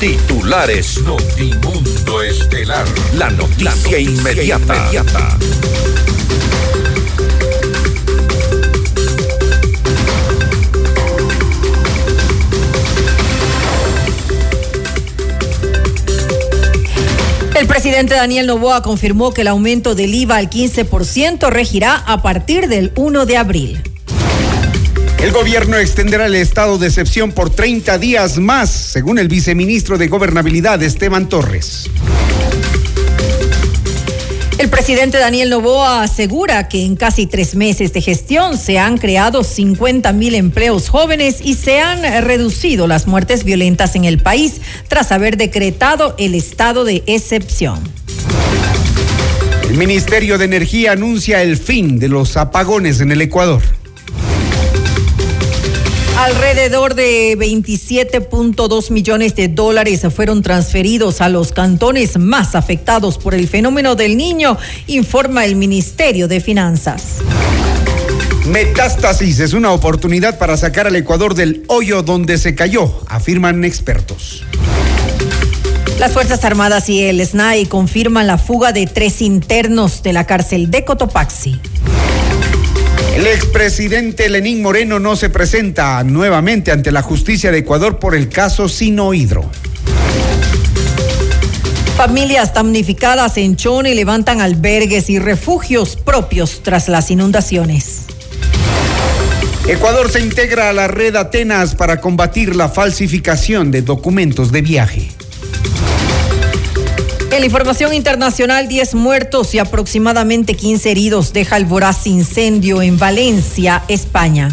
Titulares Notimundo Estelar. La noticia, inmediata. El presidente Daniel Novoa confirmó que el aumento del IVA al 15% regirá a partir del 1 de abril. El gobierno extenderá el estado de excepción por 30 días más, según el viceministro de Gobernabilidad, Esteban Torres. El presidente Daniel Novoa asegura que en casi tres meses de gestión se han creado 50 mil empleos jóvenes y se han reducido las muertes violentas en el país tras haber decretado el estado de excepción. El Ministerio de Energía anuncia el fin de los apagones en el Ecuador. Alrededor de 27.2 millones de dólares fueron transferidos a los cantones más afectados por el fenómeno del niño, informa el Ministerio de Finanzas. Metástasis es una oportunidad para sacar al Ecuador del hoyo donde se cayó, afirman expertos. Las Fuerzas Armadas y el SNAI confirman la fuga de tres internos de la cárcel de Cotopaxi. El expresidente Lenín Moreno no se presenta nuevamente ante la justicia de Ecuador por el caso Sinohidro. Familias damnificadas en Chone levantan albergues y refugios propios tras las inundaciones. Ecuador se integra a la red Atenas para combatir la falsificación de documentos de viaje. En la información internacional, 10 muertos y aproximadamente 15 heridos deja el voraz incendio en Valencia, España.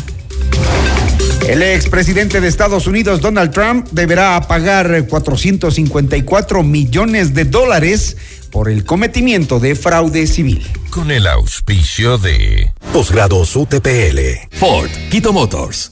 El expresidente de Estados Unidos, Donald Trump, deberá pagar 454 millones de dólares por el cometimiento de fraude civil. Con el auspicio de Posgrados UTPL. Ford, Quito Motors.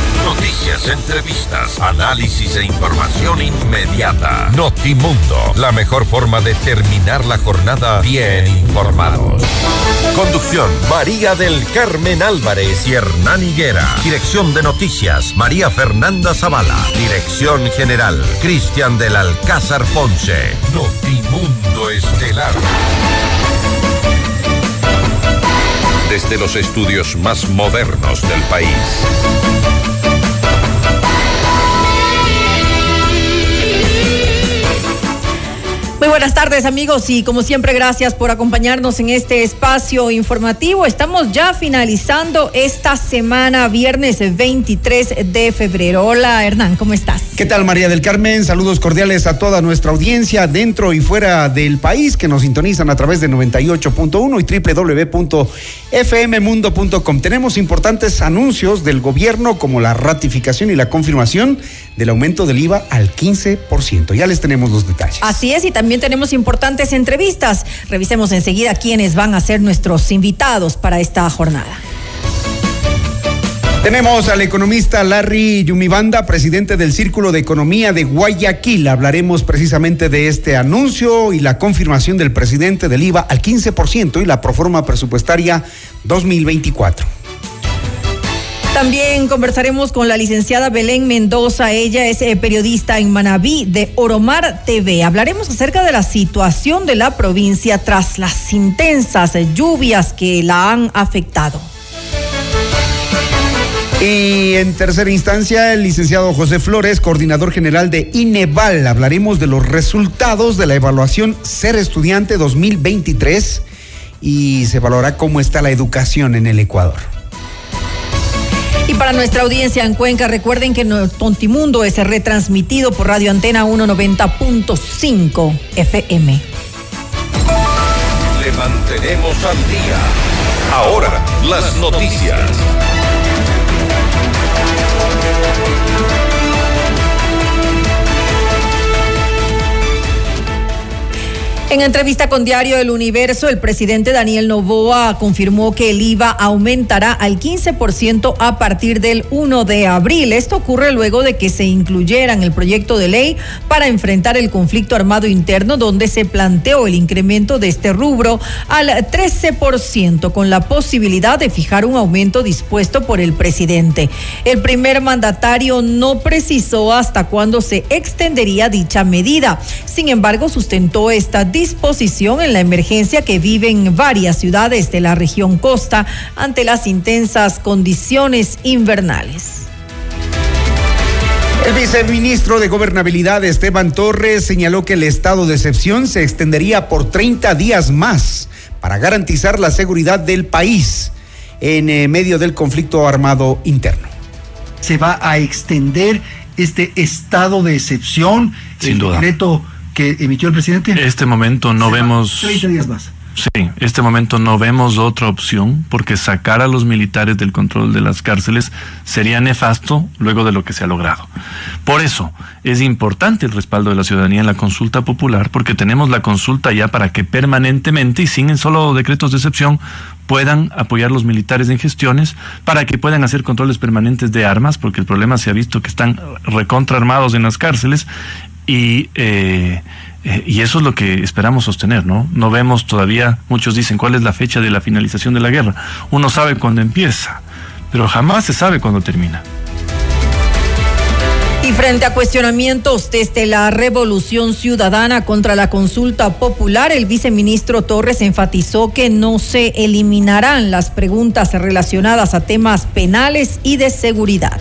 Noticias, entrevistas, análisis e información inmediata. Notimundo, la mejor forma de terminar la jornada bien informados. Conducción, María del Carmen Álvarez y Hernán Higuera. Dirección de Noticias, María Fernanda Zavala. Dirección General, Cristian del Alcázar Ponce. Notimundo Estelar. Desde los estudios más modernos del país. Muy buenas tardes amigos y como siempre gracias por acompañarnos en este espacio informativo. Estamos ya finalizando esta semana, viernes 23 de febrero. Hola Hernán, ¿cómo estás? ¿Qué tal María del Carmen? Saludos cordiales a toda nuestra audiencia dentro y fuera del país que nos sintonizan a través de 98.1 y www.fmmundo.com. Tenemos importantes anuncios del gobierno como la ratificación y la confirmación del aumento del IVA al 15%. Ya les tenemos los detalles. Así es, y también tenemos importantes entrevistas. Revisemos enseguida quiénes van a ser nuestros invitados para esta jornada. Tenemos al economista Larry Yumibanda, presidente del Círculo de Economía de Guayaquil. Hablaremos precisamente de este anuncio y la confirmación del presidente del IVA al 15% y la proforma presupuestaria 2024. También conversaremos con la licenciada Belén Mendoza. Ella es eh, periodista en Manabí de Oromar TV. Hablaremos acerca de la situación de la provincia tras las intensas lluvias que la han afectado. Y en tercera instancia, el licenciado José Flores, coordinador general de INEVAL. Hablaremos de los resultados de la evaluación Ser Estudiante 2023 y se valorará cómo está la educación en el Ecuador. Y para nuestra audiencia en Cuenca, recuerden que Tontimundo es retransmitido por Radio Antena 190.5 FM. Le mantenemos al día. Ahora, las noticias. En entrevista con Diario El Universo, el presidente Daniel Novoa confirmó que el IVA aumentará al 15% a partir del 1 de abril. Esto ocurre luego de que se incluyera en el proyecto de ley para enfrentar el conflicto armado interno, donde se planteó el incremento de este rubro al 13%, con la posibilidad de fijar un aumento dispuesto por el presidente. El primer mandatario no precisó hasta cuándo se extendería dicha medida. Sin embargo, sustentó esta disposición en la emergencia que viven varias ciudades de la región costa ante las intensas condiciones invernales. El viceministro de Gobernabilidad, Esteban Torres, señaló que el estado de excepción se extendería por 30 días más para garantizar la seguridad del país en eh, medio del conflicto armado interno. Se va a extender este estado de excepción, Sin el duda. decreto que emitió el presidente. Este momento no vemos. 30 días más. Sí, este momento no vemos otra opción porque sacar a los militares del control de las cárceles sería nefasto luego de lo que se ha logrado. Por eso es importante el respaldo de la ciudadanía en la consulta popular porque tenemos la consulta ya para que permanentemente y sin solo decretos de excepción puedan apoyar los militares en gestiones para que puedan hacer controles permanentes de armas porque el problema se ha visto que están recontraarmados en las cárceles y eh, eh, y eso es lo que esperamos sostener, ¿no? No vemos todavía, muchos dicen, ¿cuál es la fecha de la finalización de la guerra? Uno sabe cuándo empieza, pero jamás se sabe cuándo termina. Y frente a cuestionamientos desde la revolución ciudadana contra la consulta popular, el viceministro Torres enfatizó que no se eliminarán las preguntas relacionadas a temas penales y de seguridad.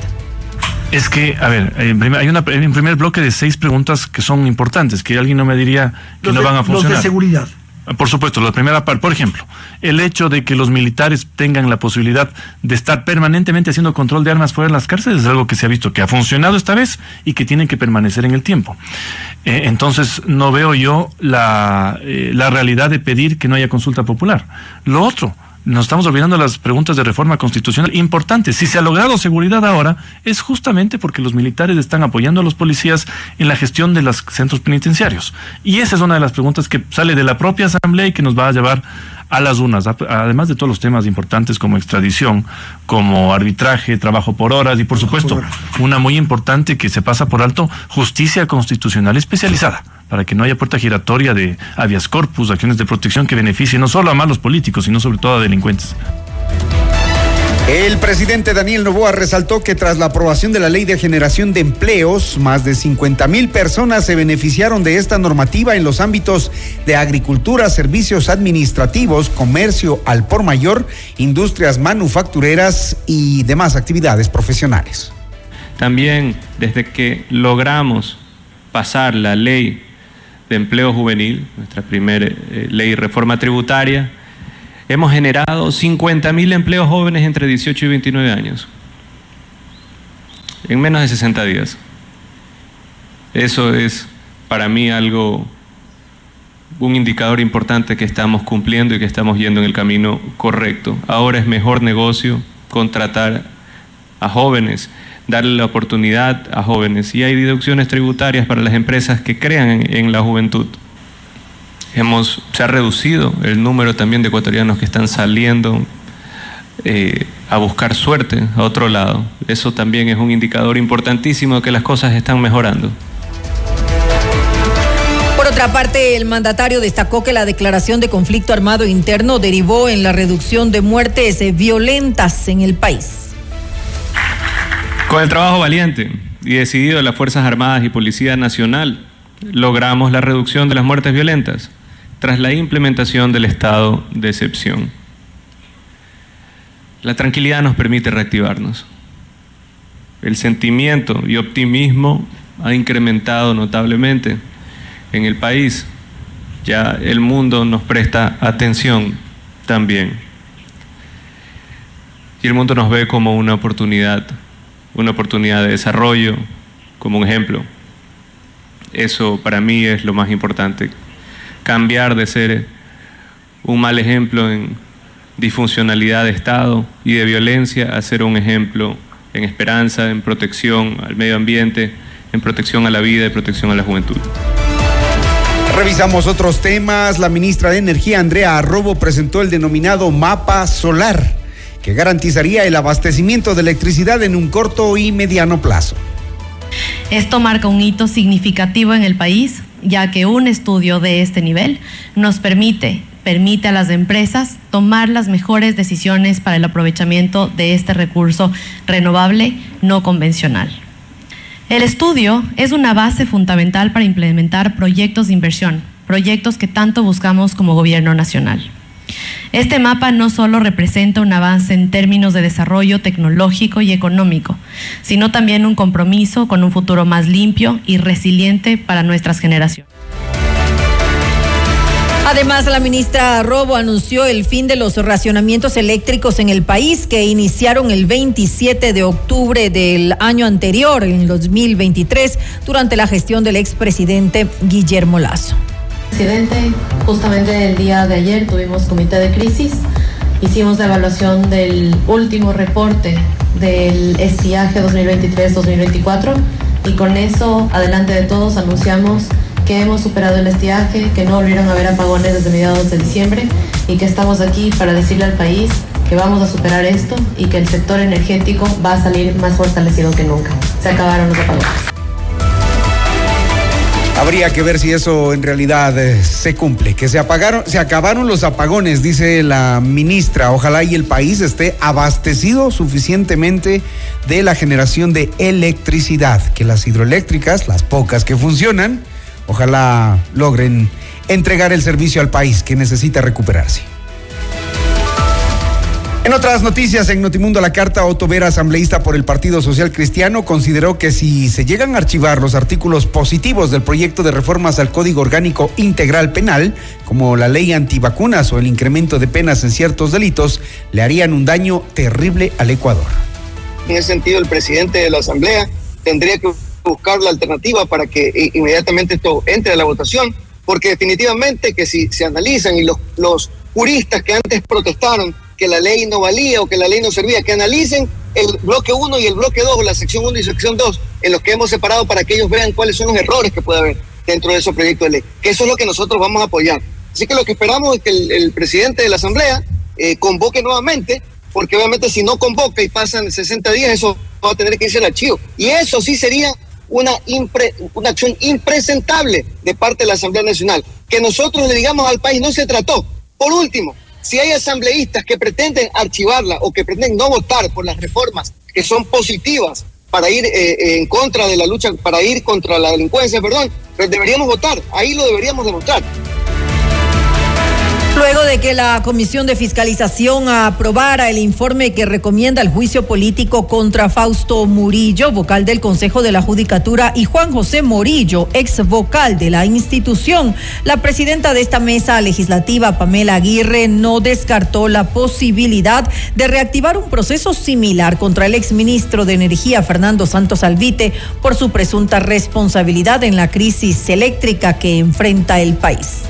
Es que, a ver, en primer- hay una, hay un primer bloque de seis preguntas que son importantes, que alguien no me diría que Los no de- van a Los de funcionar. seguridad. Por supuesto, la primera parte, por ejemplo, el hecho de que los militares tengan la posibilidad de estar permanentemente haciendo control de armas fuera de las cárceles es algo que se ha visto que ha funcionado esta vez y que tienen que permanecer en el tiempo. Eh, entonces, no veo yo la, eh, la realidad de pedir que no haya consulta popular. Lo otro, nos estamos olvidando las preguntas de reforma constitucional importantes. Si se ha logrado seguridad ahora, es justamente porque los militares están apoyando a los policías en la gestión de los centros penitenciarios. Y esa es una de las preguntas que sale de la propia Asamblea y que nos va a llevar a las unas, además de todos los temas importantes como extradición, como arbitraje, trabajo por horas y por supuesto una muy importante que se pasa por alto, justicia constitucional especializada, para que no haya puerta giratoria de habeas corpus, acciones de protección que beneficien no solo a malos políticos, sino sobre todo a delincuentes. El presidente Daniel Novoa resaltó que tras la aprobación de la ley de generación de empleos, más de 50 mil personas se beneficiaron de esta normativa en los ámbitos de agricultura, servicios administrativos, comercio al por mayor, industrias manufactureras y demás actividades profesionales. También desde que logramos pasar la ley de empleo juvenil, nuestra primera eh, ley reforma tributaria, hemos generado 50 mil empleos jóvenes entre 18 y 29 años, en menos de 60 días. Eso es para mí algo, un indicador importante que estamos cumpliendo y que estamos yendo en el camino correcto. Ahora es mejor negocio contratar a jóvenes, darle la oportunidad a jóvenes. Y hay deducciones tributarias para las empresas que crean en, la juventud. Hemos, se ha reducido el número también de ecuatorianos que están saliendo eh, a buscar suerte a otro lado. Eso también es un indicador importantísimo de que las cosas están mejorando. Por otra parte, el mandatario destacó que la declaración de conflicto armado interno derivó en la reducción de muertes eh, violentas en el país. Con el trabajo valiente y decidido de las Fuerzas Armadas y Policía Nacional, logramos la reducción de las muertes violentas tras la implementación del estado de excepción. La tranquilidad nos permite reactivarnos. El sentimiento y optimismo ha incrementado notablemente en el país. Ya el mundo nos presta atención también. Y el mundo nos ve como una oportunidad, una oportunidad de desarrollo, como un ejemplo. Eso para mí es lo más importante. Cambiar de ser un mal ejemplo en disfuncionalidad de Estado y de violencia a ser un ejemplo en esperanza, en protección al medio ambiente, en protección a la vida y protección a la juventud. Revisamos otros temas. La ministra de Energía, Andrea Arrobo, presentó el denominado mapa solar, que garantizaría el abastecimiento de electricidad en un corto y mediano plazo. Esto marca un hito significativo en el país, ya que un estudio de este nivel nos permite permite a las empresas tomar las mejores decisiones para el aprovechamiento de este recurso renovable no convencional. El estudio es una base fundamental para implementar proyectos de inversión, proyectos que tanto buscamos como gobierno nacional. Este mapa no solo representa un avance en términos de desarrollo tecnológico y económico, sino también un compromiso con un futuro más limpio y resiliente para nuestras generaciones. Además, la ministra Robo anunció el fin de los racionamientos eléctricos en el país que iniciaron el 27 de octubre del año anterior, en 2023, durante la gestión del expresidente Guillermo Lazo. Presidente, justamente el día de ayer tuvimos comité de crisis, hicimos la evaluación del último reporte del estiaje 2023-2024 y con eso, adelante de todos, anunciamos que hemos superado el estiaje, que no volvieron a haber apagones desde mediados de diciembre y que estamos aquí para decirle al país que vamos a superar esto y que el sector energético va a salir más fortalecido que nunca. Se acabaron los apagones. Habría que ver si eso en realidad eh, se cumple, que se apagaron, se acabaron los apagones, dice la ministra. Ojalá y el país esté abastecido suficientemente de la generación de electricidad, que las hidroeléctricas, las pocas que funcionan, Ojalá logren entregar el servicio al país que necesita recuperarse. En otras noticias, en Notimundo, la carta Otto Vera, asambleísta por el Partido Social Cristiano, consideró que si se llegan a archivar los artículos positivos del proyecto de reformas al Código Orgánico Integral Penal, como la ley antivacunas o el incremento de penas en ciertos delitos, le harían un daño terrible al Ecuador. En ese sentido, el presidente de la Asamblea tendría que buscar la alternativa para que inmediatamente esto entre a la votación, porque definitivamente que si se analizan y los, los juristas que antes protestaron que la ley no valía o que la ley no servía, que analicen el bloque 1 y el bloque 2, la sección 1 y sección 2, en los que hemos separado para que ellos vean cuáles son los errores que puede haber dentro de esos proyectos de ley, que eso es lo que nosotros vamos a apoyar. Así que lo que esperamos es que el, presidente de la Asamblea eh, convoque nuevamente, porque obviamente si no convoca y pasan 60 días, eso va a tener que irse al archivo. Y eso sí sería una, una acción impresentable de parte de la Asamblea Nacional. Que nosotros le digamos al país, no se trató. Por último, si hay asambleístas que pretenden archivarla o que pretenden no votar por las reformas que son positivas para ir eh, eh, en contra de la lucha, para ir contra la delincuencia, perdón, pues deberíamos votar, ahí lo deberíamos demostrar. Luego de que la Comisión de Fiscalización aprobara el informe que recomienda el juicio político contra Fausto Murillo, vocal del Consejo de la Judicatura, y Juan José Morillo, ex vocal de la institución, la presidenta de esta mesa legislativa, Pamela Aguirre, no descartó la posibilidad de reactivar un proceso similar contra el exministro de Energía, Fernando Santos Alvite, por su presunta responsabilidad en la crisis eléctrica que enfrenta el país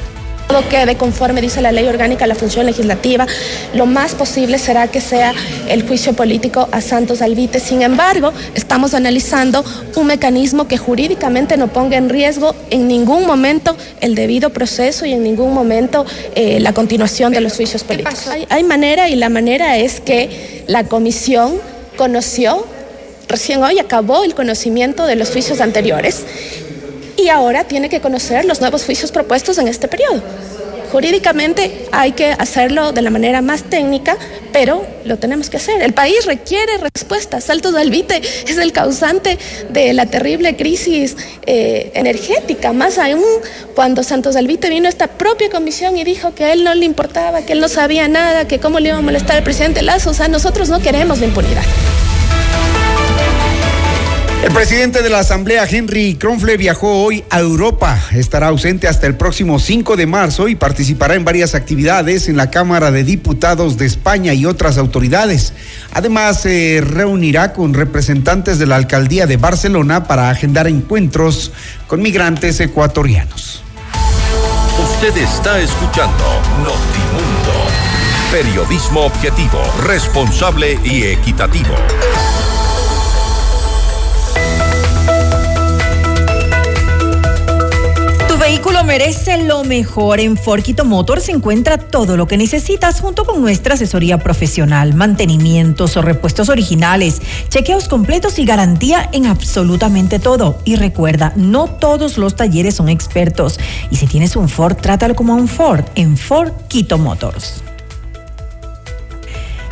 todo quede conforme dice la ley orgánica la función legislativa, lo más posible será que sea el juicio político a Santos Alvite. Sin embargo, estamos analizando un mecanismo que jurídicamente no ponga en riesgo en ningún momento el debido proceso y en ningún momento eh, la continuación de los juicios políticos. Hay, hay manera y la manera es que la comisión conoció recién hoy acabó el conocimiento de los juicios anteriores y ahora tiene que conocer los nuevos juicios propuestos en este periodo. Jurídicamente hay que hacerlo de la manera más técnica, pero lo tenemos que hacer. El país requiere respuestas. Salto de Albite es el causante de la terrible crisis eh, energética, más aún cuando Santos Albite vino a esta propia comisión y dijo que a él no le importaba, que él no sabía nada, que cómo le iba a molestar al presidente Lazo. O sea, nosotros no queremos la impunidad. El presidente de la Asamblea, Henry Kronfle, viajó hoy a Europa. Estará ausente hasta el próximo 5 de marzo y participará en varias actividades en la Cámara de Diputados de España y otras autoridades. Además, se reunirá con representantes de la Alcaldía de Barcelona para agendar encuentros con migrantes ecuatorianos. Usted está escuchando Notimundo. Periodismo objetivo, responsable y equitativo. Vehículo merece lo mejor. En Forquito Motor se encuentra todo lo que necesitas junto con nuestra asesoría profesional, mantenimientos o repuestos originales, chequeos completos y garantía en absolutamente todo. Y recuerda, no todos los talleres son expertos. Y si tienes un Ford, trátalo como un Ford en Forquito Motors.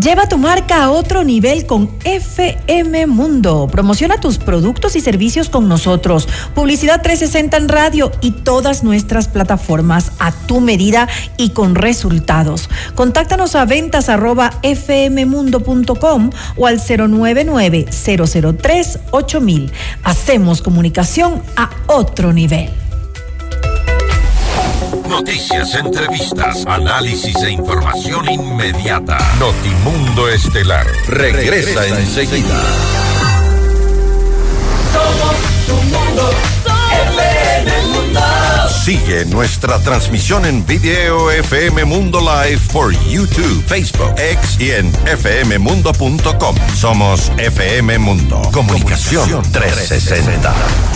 Lleva tu marca a otro nivel con FM Mundo. Promociona tus productos y servicios con nosotros. Publicidad 360 en radio y todas nuestras plataformas a tu medida y con resultados. Contáctanos a ventas o al 099 003 8000. Hacemos comunicación a otro nivel. Noticias, entrevistas, análisis e información inmediata. Notimundo Estelar regresa, enseguida. Somos tu mundo, mundo. Sigue nuestra transmisión en video FM Mundo Live por YouTube, Facebook, X y en fmmundo.com. Somos FM Mundo. Comunicación 360.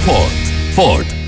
Ford. Ford,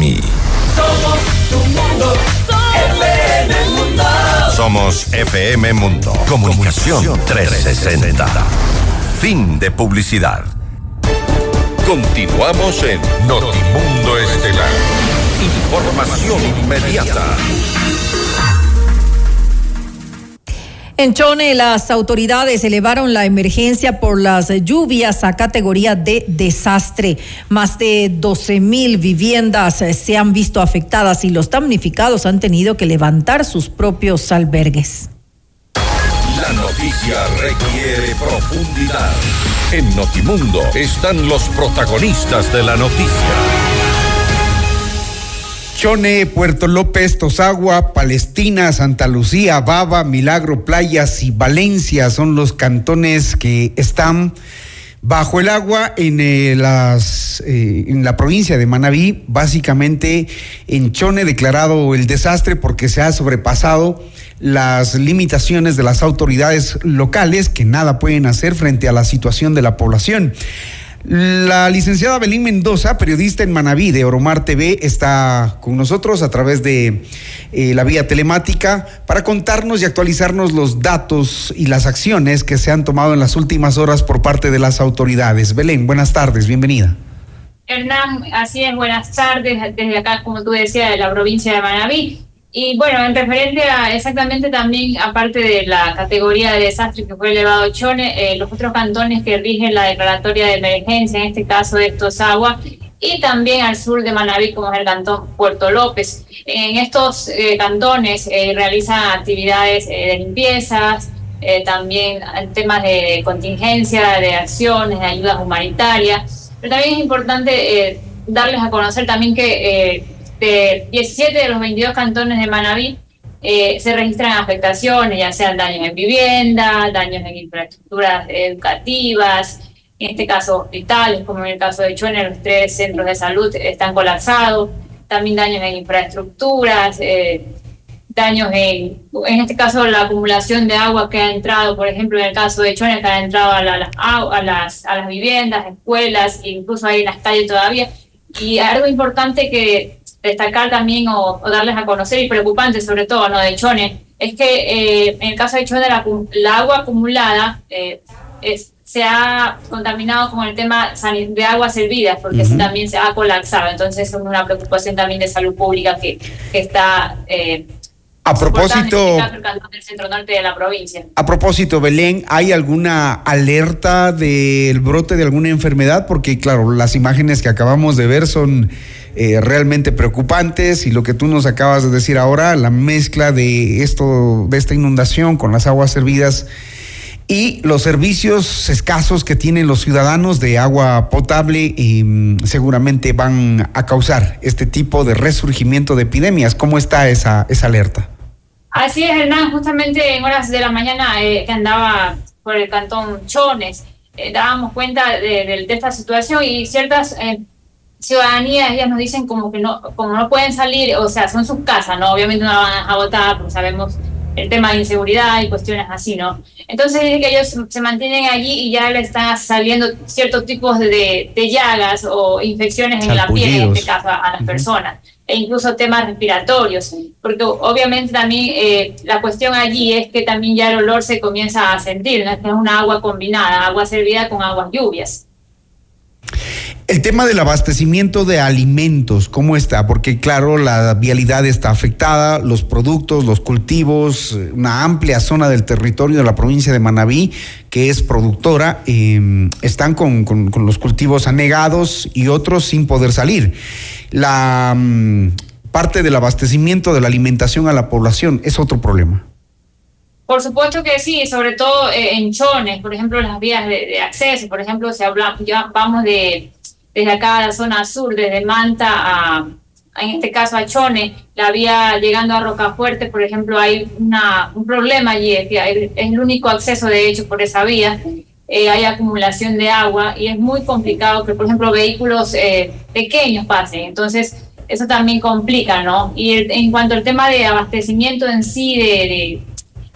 mí. Somos tu mundo, FM Mundo. Somos FM Mundo. Comunicación 360. Fin de publicidad. Continuamos en Notimundo Estelar. Información inmediata. En Chone, las autoridades elevaron la emergencia por las lluvias a categoría de desastre. Más de 12 mil viviendas se han visto afectadas y los damnificados han tenido que levantar sus propios albergues. La noticia requiere profundidad. En Notimundo están los protagonistas de la noticia. Chone, Puerto López, Tosagua, Palestina, Santa Lucía, Baba, Milagro, Playas y Valencia son los cantones que están bajo el agua en, eh, eh, en la provincia de Manabí, básicamente en Chone declarado el desastre porque se ha sobrepasado las limitaciones de las autoridades locales que nada pueden hacer frente a la situación de la población. La licenciada Belín Mendoza, periodista en Manaví de Oromar TV, está con nosotros a través de eh, la vía telemática para contarnos y actualizarnos los datos y las acciones que se han tomado en las últimas horas por parte de las autoridades. Belén, buenas tardes, bienvenida. Hernán, así es, buenas tardes desde acá, como tú decías, de la provincia de Manaví. Y bueno, en referente a exactamente también, aparte de la categoría de desastre que fue elevado Chone, eh, los otros cantones que rigen la declaratoria de emergencia, en este caso de estos aguas, y también al sur de Manaví, como es el cantón Puerto López. En estos eh, cantones eh, realizan actividades de limpiezas, también temas de contingencia, de acciones, de ayudas humanitarias, pero también es importante darles a conocer también que de 17 de los 22 cantones de Manabí eh, se registran afectaciones, ya sean daños en vivienda, daños en infraestructuras educativas, en este caso hospitales, como en el caso de Chuene, los tres centros de salud están colapsados, también daños en infraestructuras, eh, daños en, en este caso la acumulación de agua que ha entrado, por ejemplo, en el caso de Chuene, que ha entrado a, las, a las viviendas, escuelas, incluso ahí en las calles todavía. Y algo importante que destacar también o, darles a conocer y preocupante sobre todo, ¿no? De Chone, es que eh, en el caso de Chone la, agua acumulada eh, se ha contaminado con el tema de aguas servidas, porque también se ha colapsado. Entonces es una preocupación también de salud pública que, está... Eh, a propósito, del centro norte de la provincia. A propósito, Belén, ¿hay alguna alerta del brote de alguna enfermedad? Porque claro, las imágenes que acabamos de ver son eh, realmente preocupantes y lo que tú nos acabas de decir ahora, la mezcla de esto, de esta inundación con las aguas servidas y los servicios escasos que tienen los ciudadanos de agua potable mm, seguramente van a causar este tipo de resurgimiento de epidemias. ¿Cómo está esa, esa alerta? Así es, Hernán, justamente en horas de la mañana eh, que andaba por el cantón Chones, eh, dábamos cuenta de, esta situación y ciertas ciudadanía, ellas nos dicen como que no, como no pueden salir, o sea, son sus casas, ¿no? Obviamente no la van a votar, porque sabemos el tema de inseguridad y cuestiones así, ¿no? Entonces dice que ellos se mantienen allí y ya le están saliendo ciertos tipos de, de llagas o infecciones en la piel, en este caso, a, las personas, e incluso temas respiratorios, porque obviamente también eh, la cuestión allí es que también ya el olor se comienza a sentir, ¿no? Es una agua combinada, agua servida con aguas lluvias. El tema del abastecimiento de alimentos, ¿cómo está? Porque claro, la vialidad está afectada, los productos, los cultivos, una amplia zona del territorio de la provincia de Manabí, que es productora, em, están con, los cultivos anegados y otros sin poder salir. La mm, parte del abastecimiento de la alimentación a la población es otro problema. Por supuesto que sí, sobre todo eh, en chones, por ejemplo, las vías de, acceso, por ejemplo, si hablamos, ya vamos de desde acá a la zona sur, desde Manta a, en este caso a Chone, la vía llegando a Rocafuerte, por ejemplo, hay una, un problema allí, es, que es el único acceso de hecho por esa vía, eh, hay acumulación de agua y es muy complicado que, por ejemplo, vehículos eh, pequeños pasen. Entonces, eso también complica, ¿no? Y en cuanto al tema de abastecimiento en sí de, de,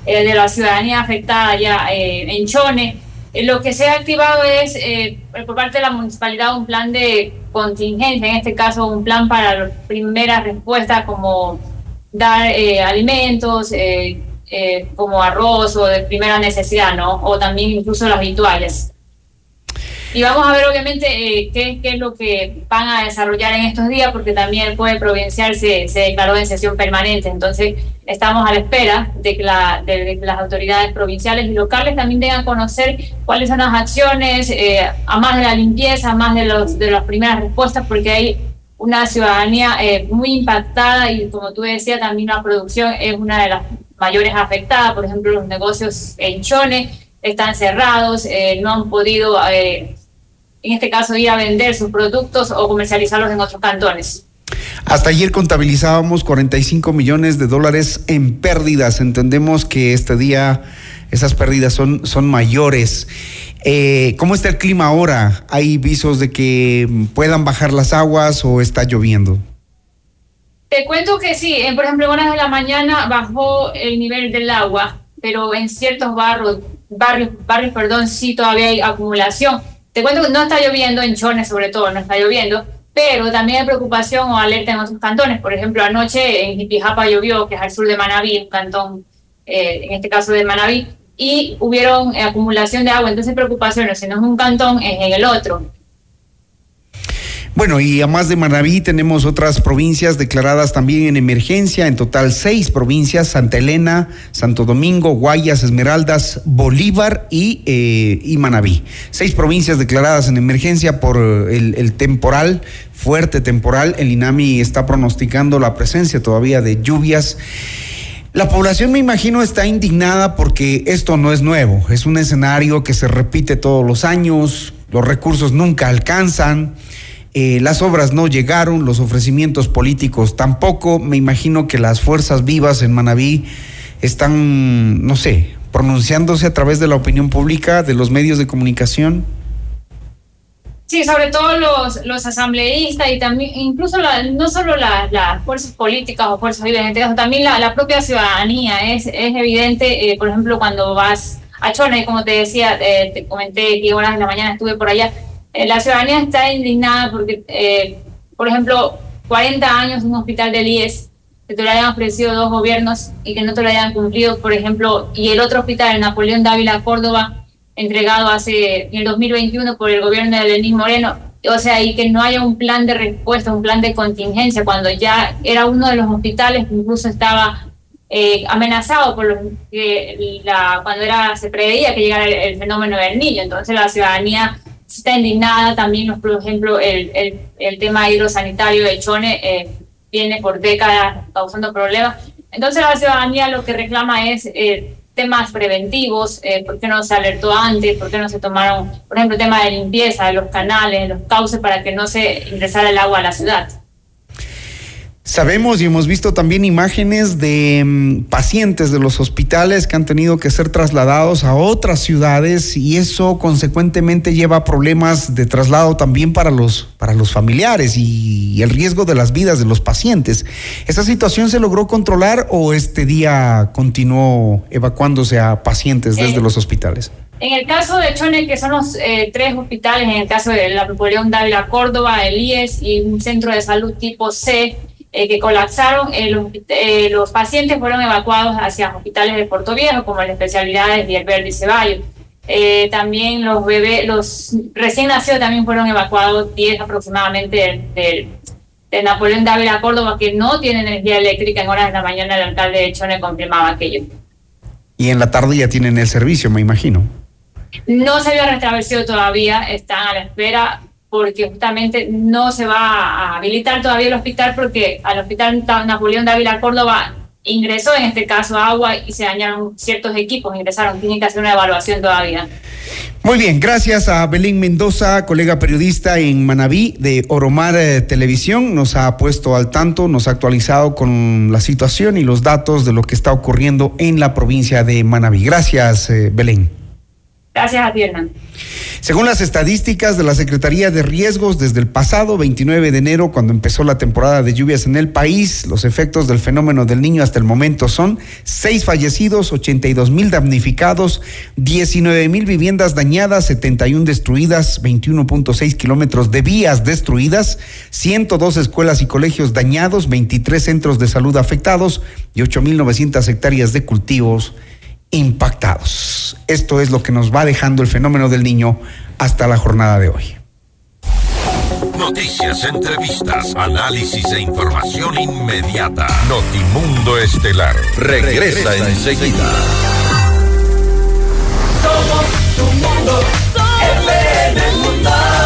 eh, de la ciudadanía afectada ya en Chone, eh, lo que se ha activado es eh, por parte de la municipalidad un plan de contingencia, en este caso un plan para las primeras respuestas como dar eh, alimentos, como arroz o de primera necesidad, ¿no? O también incluso las habituales. Y vamos a ver obviamente eh, qué, es lo que van a desarrollar en estos días, porque también el Poder Provincial se, declaró en sesión permanente. Entonces estamos a la espera de que, la, de, las autoridades provinciales y locales también tengan a conocer cuáles son las acciones, eh, a más de la limpieza, a más de, los, de las primeras respuestas, porque hay una ciudadanía eh, muy impactada y como tú decías, también la producción es una de las mayores afectadas. Por ejemplo, los negocios en Chone están cerrados, no han podido en este caso ir a vender sus productos o comercializarlos en otros cantones. Hasta ayer contabilizábamos 45 millones de dólares en pérdidas. Entendemos que este día esas pérdidas son, son mayores. Eh, ¿Cómo está el clima ahora? ¿Hay visos de que puedan bajar las aguas o está lloviendo? Te cuento que sí, por ejemplo, en horas de la mañana bajó el nivel del agua, pero en ciertos barrios, barrios, barrios perdón, sí todavía hay acumulación te cuento que no está lloviendo en Chones, sobre todo, no está lloviendo, pero también hay preocupación o alerta en otros cantones. Por ejemplo, anoche en Jipijapa llovió, que es al sur de Manabí, un cantón, eh, en este caso de Manabí, y hubieron acumulación de agua. Entonces, preocupaciones, si no es un cantón, es en el otro. Bueno, y a más de Manaví tenemos otras provincias declaradas también en emergencia, en total seis provincias, Santa Elena, Santo Domingo, Guayas, Esmeraldas, Bolívar y, eh, y Manaví. Seis provincias declaradas en emergencia por el, el temporal, fuerte temporal. El INAMI está pronosticando la presencia todavía de lluvias. La población, me imagino, está indignada porque esto no es nuevo. Es un escenario que se repite todos los años, los recursos nunca alcanzan. Eh, las obras no llegaron, los ofrecimientos políticos tampoco. Me imagino que las fuerzas vivas en Manabí están, no sé, pronunciándose a través de la opinión pública, de los medios de comunicación. Sí, sobre todo los, los asambleístas y también, incluso la, no solo las fuerzas políticas o fuerzas vivas, en este también la, la propia ciudadanía. Es, es evidente, eh, por ejemplo, cuando vas a Chone, como te decía, eh, te comenté que horas de la mañana estuve por allá, la ciudadanía está indignada porque, eh, por ejemplo, 40 años un hospital del IES, que te lo hayan ofrecido dos gobiernos y que no te lo hayan cumplido, por ejemplo, y el otro hospital, el Napoleón Dávila Córdoba, entregado hace en el 2021 por el gobierno de Lenín Moreno, o sea, y que no haya un plan de respuesta, un plan de contingencia, cuando ya era uno de los hospitales que incluso estaba eh, amenazado por los que la, cuando era se preveía que llegara el, el fenómeno del niño. Entonces la ciudadanía está indignada también, por ejemplo, el, el, el tema hidrosanitario de Chone eh, viene por décadas causando problemas. Entonces la ciudadanía lo que reclama es eh, temas preventivos, eh, por qué no se alertó antes, por qué no se tomaron, por ejemplo, el tema de limpieza de los canales, los cauces para que no se ingresara el agua a la ciudad. Sabemos y hemos visto también imágenes de um, pacientes de los hospitales que han tenido que ser trasladados a otras ciudades y eso consecuentemente lleva a problemas de traslado también para los, para los familiares y, y el riesgo de las vidas de los pacientes. ¿Esa situación se logró controlar o este día continuó evacuándose a pacientes desde Eh, los hospitales? En el caso de Chone, que son los eh, tres hospitales, en el caso de la Napoleón Dávila Córdoba, el IES y un centro de salud tipo C, eh, que colapsaron, eh, los, eh, los pacientes fueron evacuados hacia hospitales de Puerto Viejo, como las especialidades de Alberto y Ceballos. Eh, también los bebés, los recién nacidos también fueron evacuados 10 aproximadamente del, del, de Napoleón Dávila Córdoba, que no tiene energía eléctrica. En horas de la mañana el alcalde de Chone confirmaba aquello. Y en la tarde ya tienen el servicio, me imagino. No se había restablecido todavía, están a la espera porque justamente no se va a habilitar todavía el hospital porque al hospital Napoleón Dávila Córdoba ingresó en este caso agua y se dañaron ciertos equipos, ingresaron, tienen que hacer una evaluación todavía. Muy bien, gracias a Belén Mendoza, colega periodista en Manabí de Oromar eh, Televisión. Nos ha puesto al tanto, nos ha actualizado con la situación y los datos de lo que está ocurriendo en la provincia de Manabí. Gracias, eh, Belén. Gracias a. Según las estadísticas de la Secretaría de Riesgos, desde el pasado 29 de enero, cuando empezó la temporada de lluvias en el país, los efectos del fenómeno del niño hasta el momento son seis fallecidos, 82 mil damnificados, 19 mil viviendas dañadas, 71 destruidas, 21.6 kilómetros de vías destruidas, 102 escuelas y colegios dañados, 23 centros de salud afectados y 8.900 hectáreas de cultivos impactados. Esto es lo que nos va dejando el fenómeno del niño hasta la jornada de hoy. Noticias, entrevistas, análisis e información inmediata. Notimundo Estelar regresa enseguida. Somos tu mundo.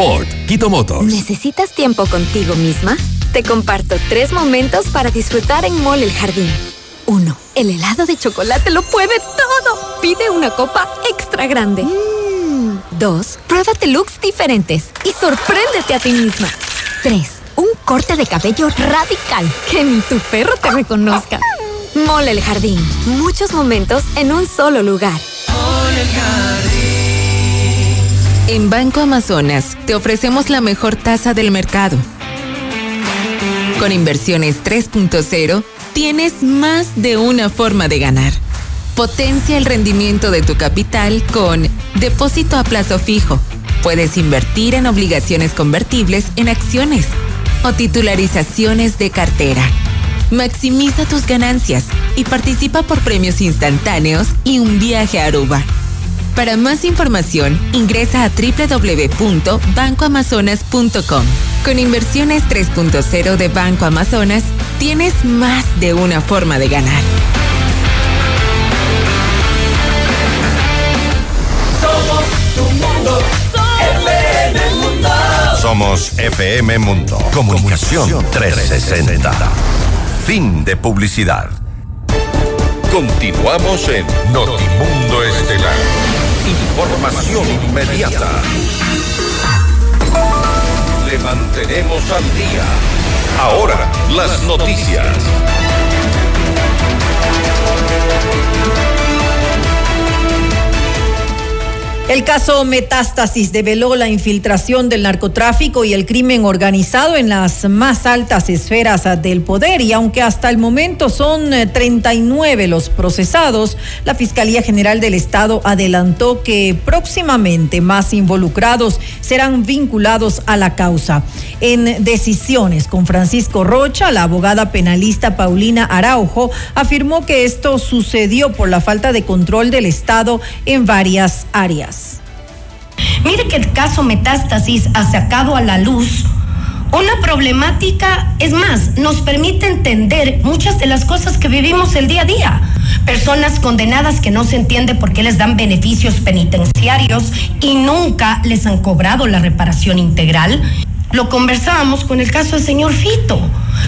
Ford Quito Motors. ¿Necesitas tiempo contigo misma? Te comparto tres momentos para disfrutar en Mall El Jardín. 1. El helado de chocolate lo puede todo. Pide una copa extra grande. 2. Pruébate looks diferentes y sorpréndete a ti misma. 3. Un corte de cabello radical. Que ni tu perro te reconozca. Mole el Jardín. Muchos momentos en un solo lugar. En Banco Amazonas te ofrecemos la mejor tasa del mercado. Con inversiones 3.0 tienes más de una forma de ganar. Potencia el rendimiento de tu capital con depósito a plazo fijo. Puedes invertir en obligaciones convertibles en acciones o titularizaciones de cartera. Maximiza tus ganancias y participa por premios instantáneos y un viaje a Aruba. Para más información, ingresa a www.bancoamazonas.com. Con inversiones 3.0 de Banco Amazonas, tienes más de una forma de ganar. Somos tu mundo. FM Mundo. Somos FM Mundo. Comunicación 360. Fin de publicidad. Continuamos en Notimundo Estelar. Información inmediata. Le mantenemos al día. Ahora, las noticias. El caso Metástasis develó la infiltración del narcotráfico y el crimen organizado en las más altas esferas del poder y aunque hasta el momento son 39 los procesados, la Fiscalía General del Estado adelantó que próximamente más involucrados serán vinculados a la causa. En decisiones con Francisco Rocha, la abogada penalista Paulina Araujo afirmó que esto sucedió por la falta de control del Estado en varias áreas. Mire que el caso Metástasis ha sacado a la luz una problemática, es más, nos permite entender muchas de las cosas que vivimos el día a día. Personas condenadas que no se entiende por qué les dan beneficios penitenciarios y nunca les han cobrado la reparación integral. Lo conversábamos con el caso del señor Fito.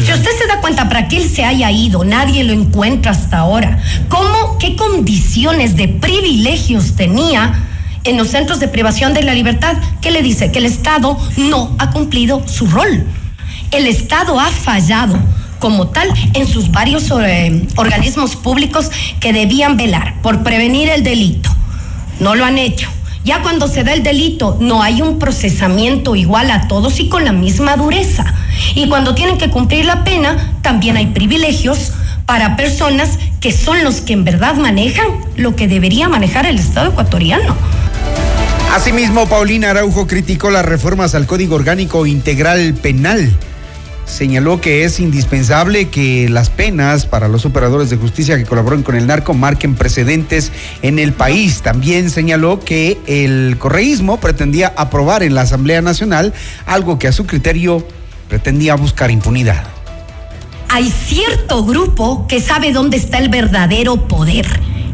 Si usted se da cuenta para que él se haya ido, nadie lo encuentra hasta ahora. ¿Cómo, qué condiciones de privilegios tenía? En los centros de privación de la libertad, ¿qué le dice? Que el Estado no ha cumplido su rol. El Estado ha fallado como tal en sus varios eh, organismos públicos que debían velar por prevenir el delito. No lo han hecho. Ya cuando se da el delito no hay un procesamiento igual a todos y con la misma dureza. Y cuando tienen que cumplir la pena, también hay privilegios para personas que son los que en verdad manejan lo que debería manejar el Estado ecuatoriano. Asimismo, Paulina Araujo criticó las reformas al Código Orgánico Integral Penal. Señaló que es indispensable que las penas para los operadores de justicia que colaboran con el narco marquen precedentes en el país. También señaló que el correísmo pretendía aprobar en la Asamblea Nacional algo que a su criterio pretendía buscar impunidad. Hay cierto grupo que sabe dónde está el verdadero poder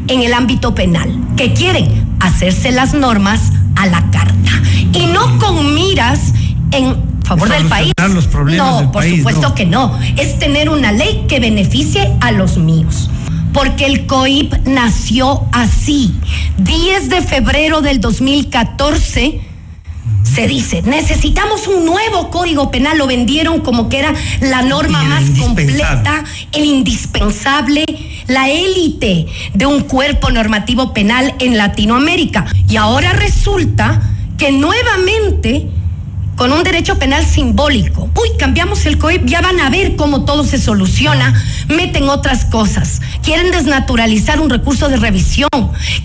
en el ámbito penal, que quieren hacerse las normas a la carta y no con miras en favor del país. Los problemas no, del por país, supuesto no. que no. Es tener una ley que beneficie a los míos. Porque el COIP nació así. 10 de febrero del 2014 se dice, necesitamos un nuevo código penal, lo vendieron como que era la norma más completa, el indispensable, la élite de un cuerpo normativo penal en Latinoamérica. Y ahora resulta que nuevamente con un derecho penal simbólico. Uy, cambiamos el COIP, ya van a ver cómo todo se soluciona. Meten otras cosas. Quieren desnaturalizar un recurso de revisión.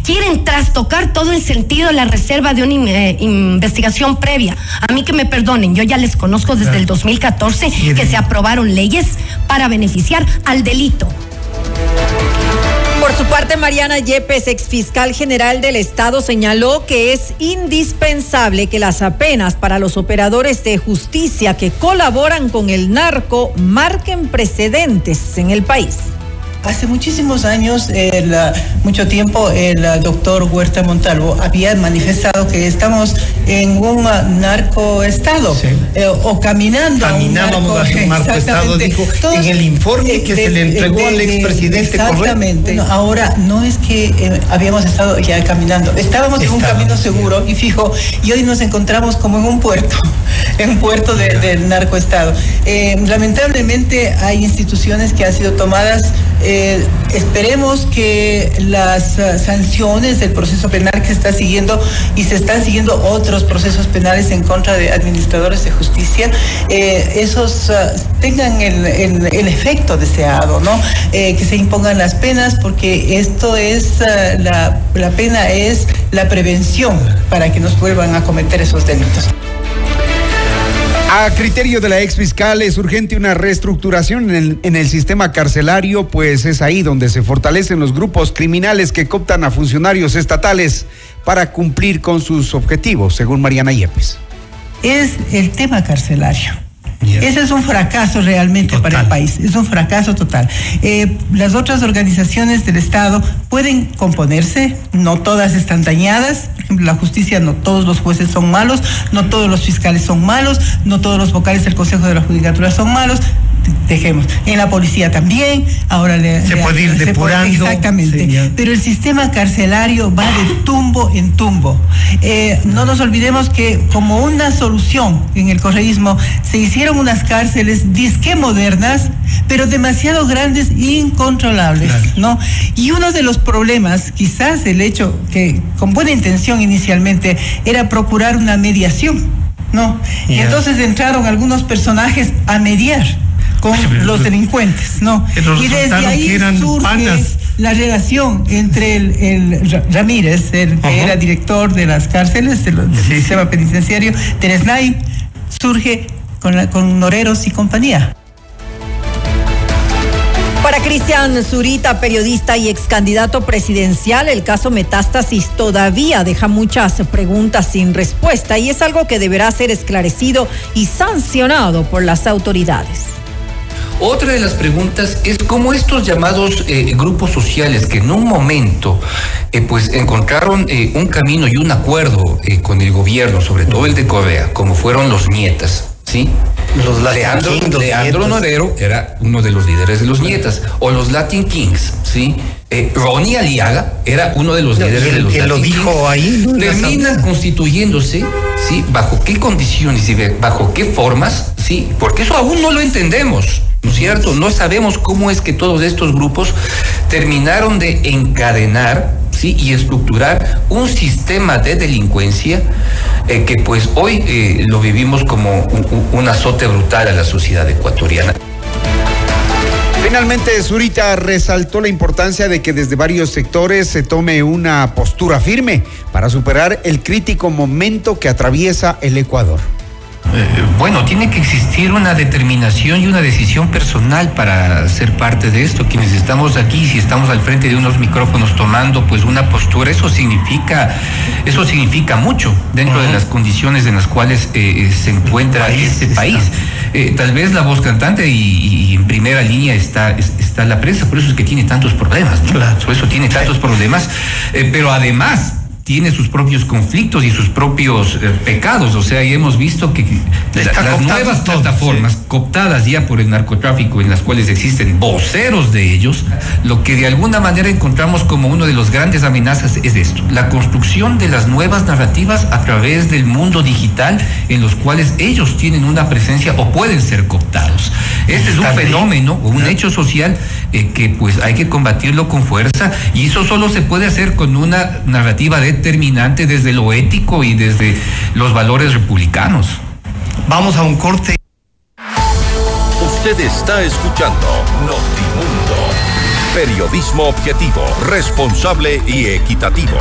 Quieren trastocar todo en sentido de la reserva de una eh, investigación previa. A mí que me perdonen, yo ya les conozco desde el 2014 que se aprobaron leyes para beneficiar al delito. Su parte, Mariana Yepes, exfiscal general del Estado, señaló que es indispensable que las apenas para los operadores de justicia que colaboran con el narco marquen precedentes en el país. Hace muchísimos años, mucho tiempo, el doctor Huerta Montalvo había manifestado que estamos en un narcoestado eh, o caminando. Caminábamos hacia un narcoestado, dijo en el informe que se le entregó al expresidente Exactamente. ahora no es que eh, habíamos estado ya caminando, estábamos en un camino seguro y fijo, y hoy nos encontramos como en un puerto, en un puerto del narcoestado. Eh, lamentablemente hay instituciones que han sido tomadas eh, esperemos que las uh, sanciones del proceso penal que está siguiendo y se están siguiendo otros procesos penales en contra de administradores de justicia, eh, esos tengan el, el, efecto deseado, ¿no? Eh, que se impongan las penas porque esto es, la, la pena es la prevención para que nos vuelvan a cometer esos delitos. A criterio de la ex fiscal es urgente una reestructuración en el, en el, sistema carcelario, pues es ahí donde se fortalecen los grupos criminales que cooptan a funcionarios estatales para cumplir con sus objetivos, según Mariana Yepes. Es el tema carcelario. Ese es un fracaso realmente para el país, es un fracaso total. Eh, las otras organizaciones del Estado pueden componerse, no todas están dañadas, por ejemplo, la justicia, no todos los jueces son malos, no todos los fiscales son malos, no todos los vocales del Consejo de la Judicatura son malos, dejemos. En la policía también, ahora le, se le, puede ir depurando. Puede, exactamente. Señor. Pero el sistema carcelario va de tumbo en tumbo. Eh, no nos olvidemos que como una solución en el correísmo se hicieron unas cárceles disque modernas, pero demasiado grandes e incontrolables, claro. ¿no? Y uno de los problemas, quizás el hecho que con buena intención inicialmente era procurar una mediación, ¿no? Yeah. Y entonces entraron algunos personajes a mediar con los delincuentes, ¿no? Y desde ahí surge panas. la relación entre el, el Ramírez, el que uh -huh. era director de las cárceles del, del sí, sistema penitenciario, Teresnay, surge con, la, con Noreros y compañía. Para Cristian Zurita, periodista y ex candidato presidencial, el caso Metástasis todavía deja muchas preguntas sin respuesta y es algo que deberá ser esclarecido y sancionado por las autoridades. Otra de las preguntas es cómo estos llamados eh, grupos sociales que en un momento eh, pues encontraron eh, un camino y un acuerdo con el gobierno, sobre todo el de Corea, como fueron los nietas, ¿sí? Los Leandro, King, Leandro Norero era uno de los líderes de los nietas, o los Latin Kings, ¿sí? Eh, Ronnie Aliaga era uno de los no, líderes el, de los que Latin lo dijo Kings. ahí. ¿no? Termina constituyéndose, ¿sí? ¿Bajo qué condiciones y bajo qué formas? Sí, porque eso aún no lo entendemos. ¿no es cierto? No sabemos cómo es que todos estos grupos terminaron de encadenar ¿sí? y estructurar un sistema de delincuencia eh, que pues hoy eh, lo vivimos como un, un azote brutal a la sociedad ecuatoriana. Finalmente, Zurita resaltó la importancia de que desde varios sectores se tome una postura firme para superar el crítico momento que atraviesa el Ecuador. Eh, bueno, tiene que existir una determinación y una decisión personal para ser parte de esto. Quienes estamos aquí, si estamos al frente de unos micrófonos tomando pues una postura, eso significa, eso significa mucho dentro uh -huh. de las condiciones en las cuales eh, se encuentra país este país. Eh, tal vez la voz cantante y, y en primera línea está, está la prensa, por eso es que tiene tantos problemas, ¿no? claro. por eso tiene tantos problemas, eh, pero además tiene sus propios conflictos y sus propios eh, pecados. O sea, y hemos visto que la, las nuevas todo, plataformas sí. cooptadas ya por el narcotráfico, en las cuales existen voceros de ellos, lo que de alguna manera encontramos como uno de los grandes amenazas es esto, la construcción de las nuevas narrativas a través del mundo digital en los cuales ellos tienen una presencia o pueden ser cooptados. Este es un fenómeno o un hecho social eh, que pues hay que combatirlo con fuerza y eso solo se puede hacer con una narrativa de determinante desde lo ético y desde los valores republicanos. Vamos a un corte. Usted está escuchando Notimundo. Periodismo objetivo, responsable y equitativo.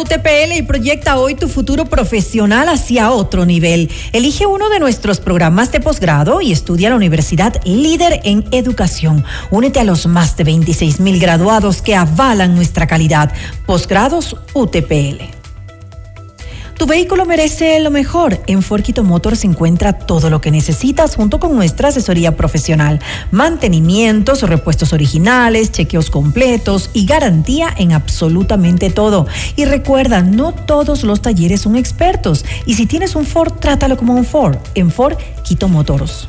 UTPL y proyecta hoy tu futuro profesional hacia otro nivel. Elige uno de nuestros programas de posgrado y estudia la universidad líder en educación. Únete a los más de 26 mil graduados que avalan nuestra calidad. Posgrados UTPL. Tu vehículo merece lo mejor. En Forquito Motors se encuentra todo lo que necesitas junto con nuestra asesoría profesional. Mantenimientos, repuestos originales, chequeos completos y garantía en absolutamente todo. Y recuerda, no todos los talleres son expertos. Y si tienes un Ford, trátalo como un Ford. En Ford Quito Motors.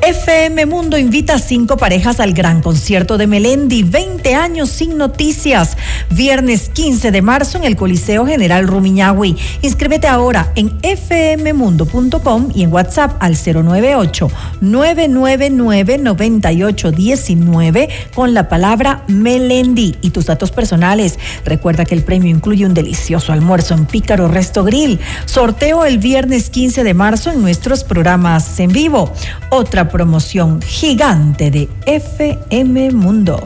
FM Mundo invita a cinco parejas al gran concierto de Melendi, 20 años sin noticias, viernes 15 de marzo en el Coliseo General Rumiñahui. Inscríbete ahora en fmmundo.com y en WhatsApp al 098-999-9819 con la palabra Melendi y tus datos personales. Recuerda que el premio incluye un delicioso almuerzo en Pícaro Resto Grill. Sorteo el viernes 15 de marzo en nuestros programas en vivo. Otra promoción gigante de FM Mundo.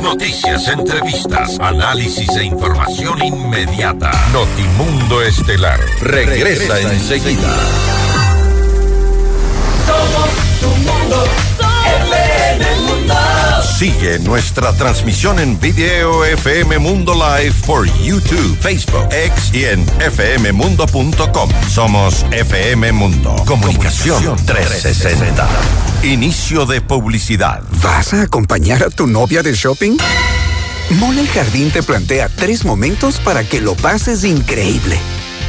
Noticias, entrevistas, análisis e información inmediata. Notimundo Estelar regresa enseguida. Somos tu mundo. FM Mundo. Sigue nuestra transmisión en video FM Mundo Live por YouTube, Facebook, X y en fmmundo.com. Somos FM Mundo. Comunicación 360. Inicio de publicidad. ¿Vas a acompañar a tu novia de shopping? Mole el Jardín te plantea tres momentos para que lo pases increíble.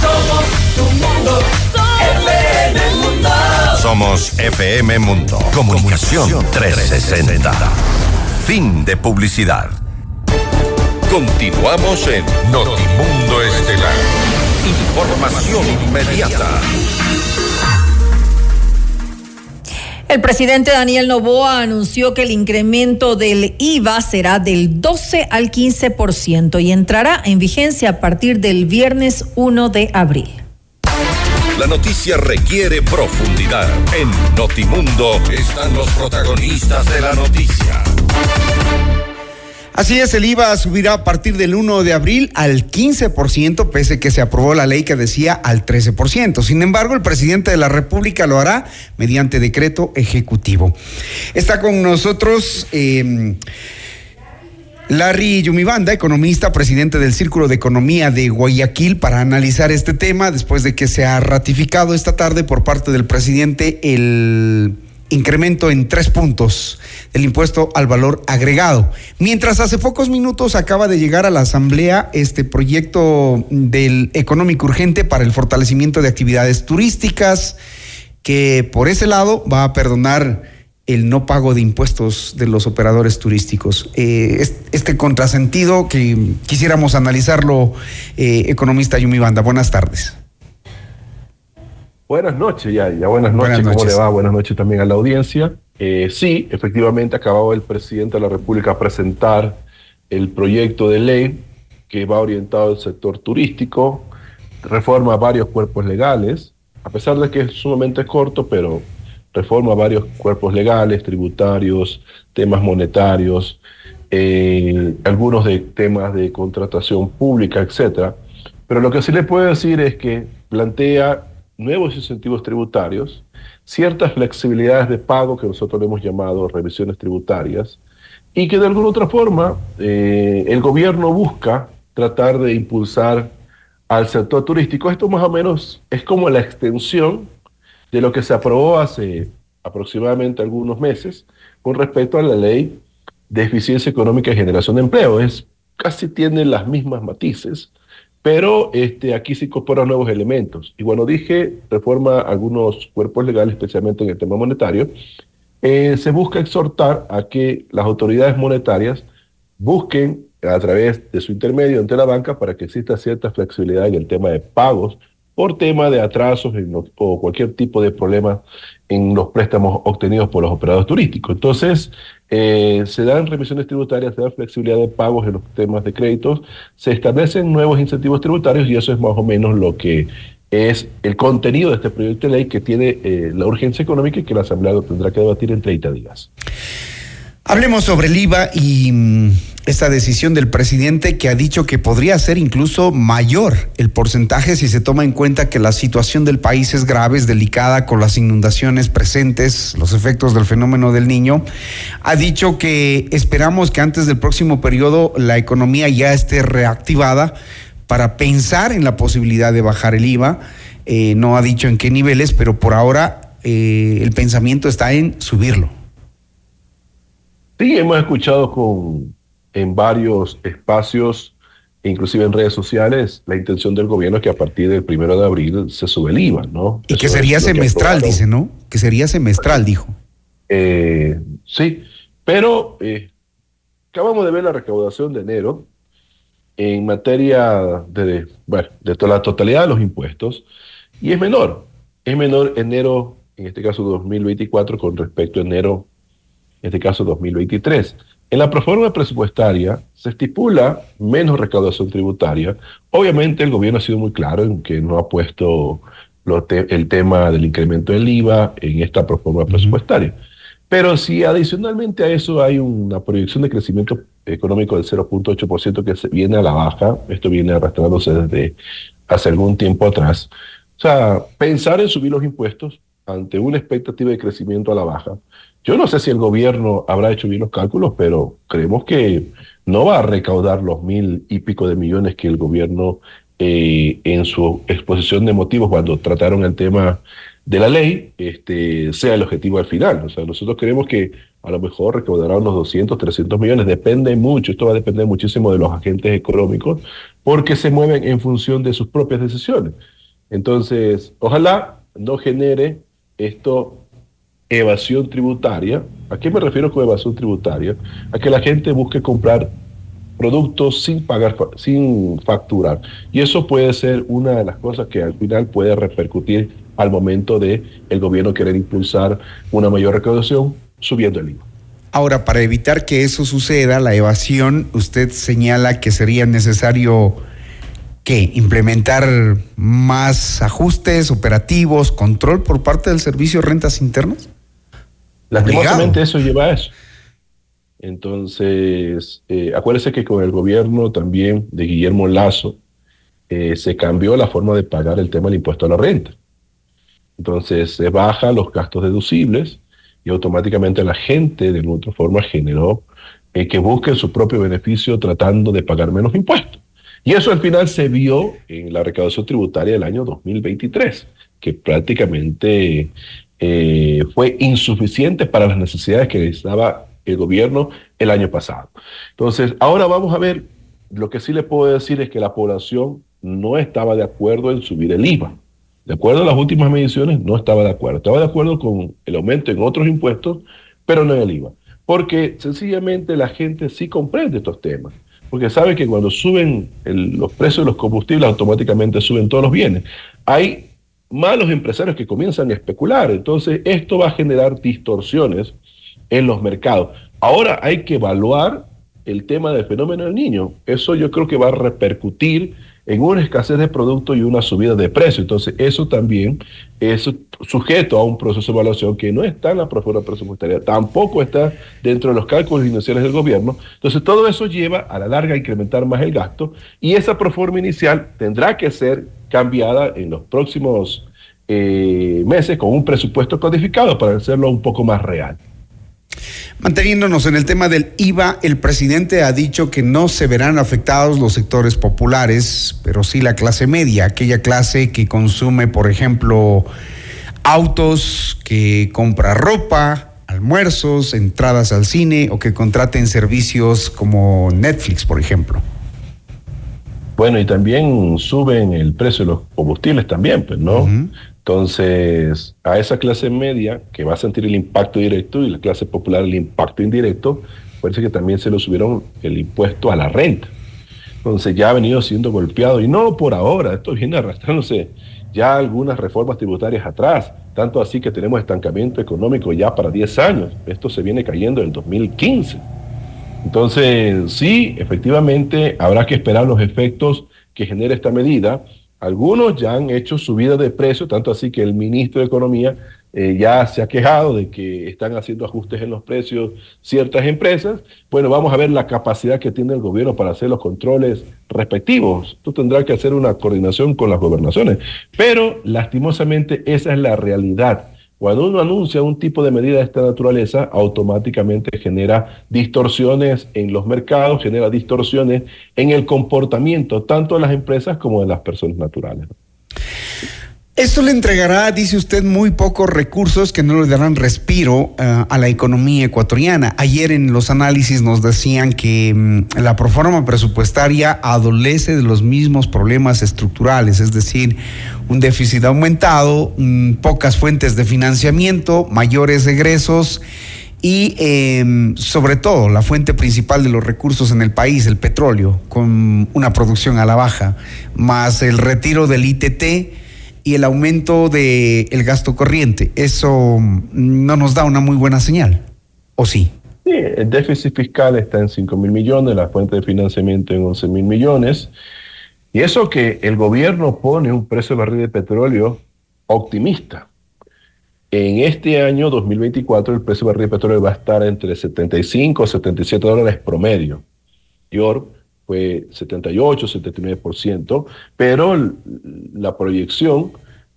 Somos tu mundo. FM Mundo. Somos FM Mundo. Comunicación 360. Fin de publicidad. Continuamos en Notimundo Estelar. Información inmediata. El presidente Daniel Novoa anunció que el incremento del IVA será del 12 al 15% y entrará en vigencia a partir del viernes 1 de abril. La noticia requiere profundidad. En Notimundo están los protagonistas de la noticia. Así es, el IVA subirá a partir del 1 de abril al 15%, pese que se aprobó la ley que decía al 13%. Sin embargo, el presidente de la República lo hará mediante decreto ejecutivo. Está con nosotros. Eh, Larry Yumibanda, economista, presidente del Círculo de Economía de Guayaquil, para analizar este tema después de que se ha ratificado esta tarde por parte del presidente el incremento en tres puntos del impuesto al valor agregado. Mientras hace pocos minutos acaba de llegar a la Asamblea este proyecto del económico urgente para el fortalecimiento de actividades turísticas, que por ese lado va a perdonar el no pago de impuestos de los operadores turísticos. Eh, este contrasentido que quisiéramos analizarlo, eh, economista Yumi Banda. Buenas tardes. Buenas noches, ya, ya buenas noches, Buenas ¿cómo le va? Buenas noches también a la audiencia. Eh, sí, efectivamente acababa el presidente de la República presentar el proyecto de ley que va orientado al sector turístico, reforma varios cuerpos legales, a pesar de que es sumamente corto, pero reforma varios cuerpos legales, tributarios, temas monetarios, eh, algunos de temas de contratación pública, etcétera. Pero lo que sí le puedo decir es que plantea nuevos incentivos tributarios, ciertas flexibilidades de pago que nosotros le hemos llamado revisiones tributarias, y que de alguna otra forma eh, el gobierno busca tratar de impulsar al sector turístico. Esto más o menos es como la extensión de lo que se aprobó hace aproximadamente algunos meses con respecto a la ley de eficiencia económica y generación de empleo. Es, casi tiene las mismas matices, pero este, aquí se incorporan nuevos elementos. Y bueno, dije, reforma algunos cuerpos legales, especialmente en el tema monetario. Eh, se busca exhortar a que las autoridades monetarias busquen a través de su intermedio ante la banca para que exista cierta flexibilidad en el tema de pagos por tema de atrasos o cualquier tipo de problema en los préstamos obtenidos por los operadores turísticos. Entonces, eh, se dan remisiones tributarias, se da flexibilidad de pagos en los temas de créditos, se establecen nuevos incentivos tributarios y eso es más o menos lo que es el contenido de este proyecto de ley que tiene eh, la urgencia económica y que la Asamblea tendrá que debatir en 30 días. Hablemos sobre el IVA y mm, esta decisión del presidente que ha dicho que podría ser incluso mayor el porcentaje si se toma en cuenta que la situación del país es grave, es delicada con las inundaciones presentes, los efectos del fenómeno del niño. Ha dicho que esperamos que antes del próximo periodo la economía ya esté reactivada para pensar en la posibilidad de bajar el IVA. Eh, no ha dicho en qué niveles, pero por ahora eh, el pensamiento está en subirlo. Sí, hemos escuchado con, en varios espacios, inclusive en redes sociales, la intención del gobierno es que a partir del primero de abril se sube el IVA, ¿no? Y que sería semestral, dice, ¿no? Que sería semestral, dijo. Eh, sí, pero eh, acabamos de ver la recaudación de enero en materia de, bueno, de toda la totalidad de los impuestos y es menor. Es menor enero, en este caso 2024, con respecto a enero en este caso 2023. En la proforma presupuestaria se estipula menos recaudación tributaria. Obviamente el gobierno ha sido muy claro en que no ha puesto el tema del incremento del IVA en esta proforma presupuestaria. Pero si adicionalmente a eso hay una proyección de crecimiento económico del 0.8% que se viene a la baja, esto viene arrastrándose desde hace algún tiempo atrás. O sea, pensar en subir los impuestos ante una expectativa de crecimiento a la baja, yo no sé si el gobierno habrá hecho bien los cálculos, pero creemos que no va a recaudar los mil y pico de millones que el gobierno eh, en su exposición de motivos cuando trataron el tema de la ley este, sea el objetivo al final. O sea, nosotros creemos que a lo mejor recaudará unos 200, 300 millones. Depende mucho, esto va a depender muchísimo de los agentes económicos porque se mueven en función de sus propias decisiones. Entonces, ojalá no genere esto evasión tributaria. ¿A qué me refiero con evasión tributaria? A que la gente busque comprar productos sin pagar, sin facturar. Y eso puede ser una de las cosas que al final puede repercutir al momento de el gobierno querer impulsar una mayor recaudación subiendo el IVA. Ahora, para evitar que eso suceda, la evasión, usted señala que sería necesario que implementar más ajustes operativos, control por parte del servicio de rentas internas. Lastimosamente eso lleva a eso. Entonces, eh, acuérdese que con el gobierno también de Guillermo Lazo eh, se cambió la forma de pagar el tema del impuesto a la renta. Entonces, se baja los gastos deducibles y automáticamente la gente de otra forma generó eh, que busquen su propio beneficio tratando de pagar menos impuestos. Y eso al final se vio en la recaudación tributaria del año 2023, que prácticamente eh, fue insuficiente para las necesidades que necesitaba el gobierno el año pasado. Entonces, ahora vamos a ver, lo que sí le puedo decir es que la población no estaba de acuerdo en subir el IVA. De acuerdo a las últimas mediciones, no estaba de acuerdo. Estaba de acuerdo con el aumento en otros impuestos, pero no en el IVA. Porque sencillamente la gente sí comprende estos temas. Porque sabe que cuando suben los precios de los combustibles, automáticamente suben todos los bienes. Hay malos empresarios que comienzan a especular. Entonces, esto va a generar distorsiones en los mercados. Ahora hay que evaluar el tema del fenómeno del niño. Eso yo creo que va a repercutir en una escasez de productos y una subida de precio. Entonces, eso también es sujeto a un proceso de evaluación que no está en la propuesta presupuestaria, tampoco está dentro de los cálculos iniciales del gobierno. Entonces, todo eso lleva a la larga a incrementar más el gasto y esa proforma inicial tendrá que ser cambiada en los próximos eh, meses con un presupuesto codificado para hacerlo un poco más real. Manteniéndonos en el tema del IVA, el presidente ha dicho que no se verán afectados los sectores populares, pero sí la clase media, aquella clase que consume, por ejemplo, autos, que compra ropa, almuerzos, entradas al cine o que contraten servicios como Netflix, por ejemplo. Bueno, y también suben el precio de los combustibles también, pues, ¿no? Entonces, a esa clase media que va a sentir el impacto directo y la clase popular el impacto indirecto, parece que también se lo subieron el impuesto a la renta. Entonces ya ha venido siendo golpeado y no por ahora, esto viene arrastrándose ya algunas reformas tributarias atrás, tanto así que tenemos estancamiento económico ya para 10 años. Esto se viene cayendo en 2015. Entonces, sí, efectivamente, habrá que esperar los efectos que genere esta medida. Algunos ya han hecho subida de precio, tanto así que el ministro de Economía eh, ya se ha quejado de que están haciendo ajustes en los precios ciertas empresas. Bueno, vamos a ver la capacidad que tiene el gobierno para hacer los controles respectivos. Tú tendrás que hacer una coordinación con las gobernaciones. Pero, lastimosamente, esa es la realidad. Cuando uno anuncia un tipo de medida de esta naturaleza, automáticamente genera distorsiones en los mercados, genera distorsiones en el comportamiento tanto de las empresas como de las personas naturales. Esto le entregará, dice usted, muy pocos recursos que no le darán respiro uh, a la economía ecuatoriana. Ayer en los análisis nos decían que um, la proforma presupuestaria adolece de los mismos problemas estructurales, es decir, un déficit aumentado, um, pocas fuentes de financiamiento, mayores egresos y eh, sobre todo la fuente principal de los recursos en el país, el petróleo, con una producción a la baja, más el retiro del ITT y el aumento del el gasto corriente. Eso no nos da una muy buena señal, ¿o sí? Sí, el déficit fiscal está en 5 mil millones, la fuente de financiamiento en 11 mil millones. Y eso que el gobierno pone un precio de barril de petróleo optimista. En este año 2024 el precio de barril de petróleo va a estar entre 75 y 77 dólares promedio. York fue 78, 79%, pero la proyección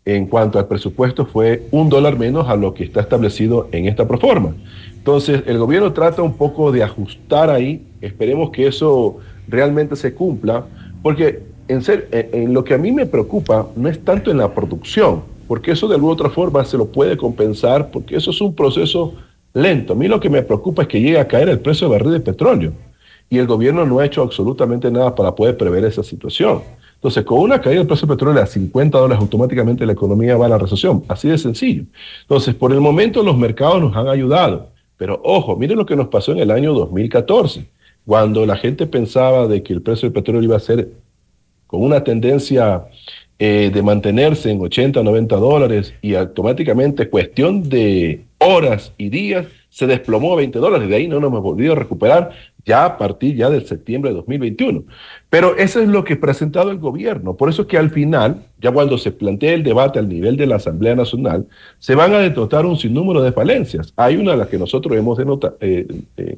en cuanto al presupuesto fue un dólar menos a lo que está establecido en esta proforma. Entonces, el gobierno trata un poco de ajustar ahí, esperemos que eso realmente se cumpla, porque en, ser, en lo que a mí me preocupa no es tanto en la producción, porque eso de alguna otra forma se lo puede compensar, porque eso es un proceso lento. A mí lo que me preocupa es que llegue a caer el precio de barril de petróleo y el gobierno no ha hecho absolutamente nada para poder prever esa situación. Entonces, con una caída del precio del petróleo a 50 dólares, automáticamente la economía va a la recesión. Así de sencillo. Entonces, por el momento los mercados nos han ayudado. Pero ojo, miren lo que nos pasó en el año 2014, cuando la gente pensaba de que el precio del petróleo iba a ser con una tendencia eh, de mantenerse en 80, 90 dólares y automáticamente cuestión de horas y días se desplomó a 20 dólares. De ahí no nos hemos volvido a recuperar ya a partir ya del septiembre de 2021. Pero eso es lo que ha presentado el gobierno. Por eso es que al final, ya cuando se plantea el debate al nivel de la Asamblea Nacional, se van a denotar un sinnúmero de falencias. Hay una de las que nosotros hemos eh, eh,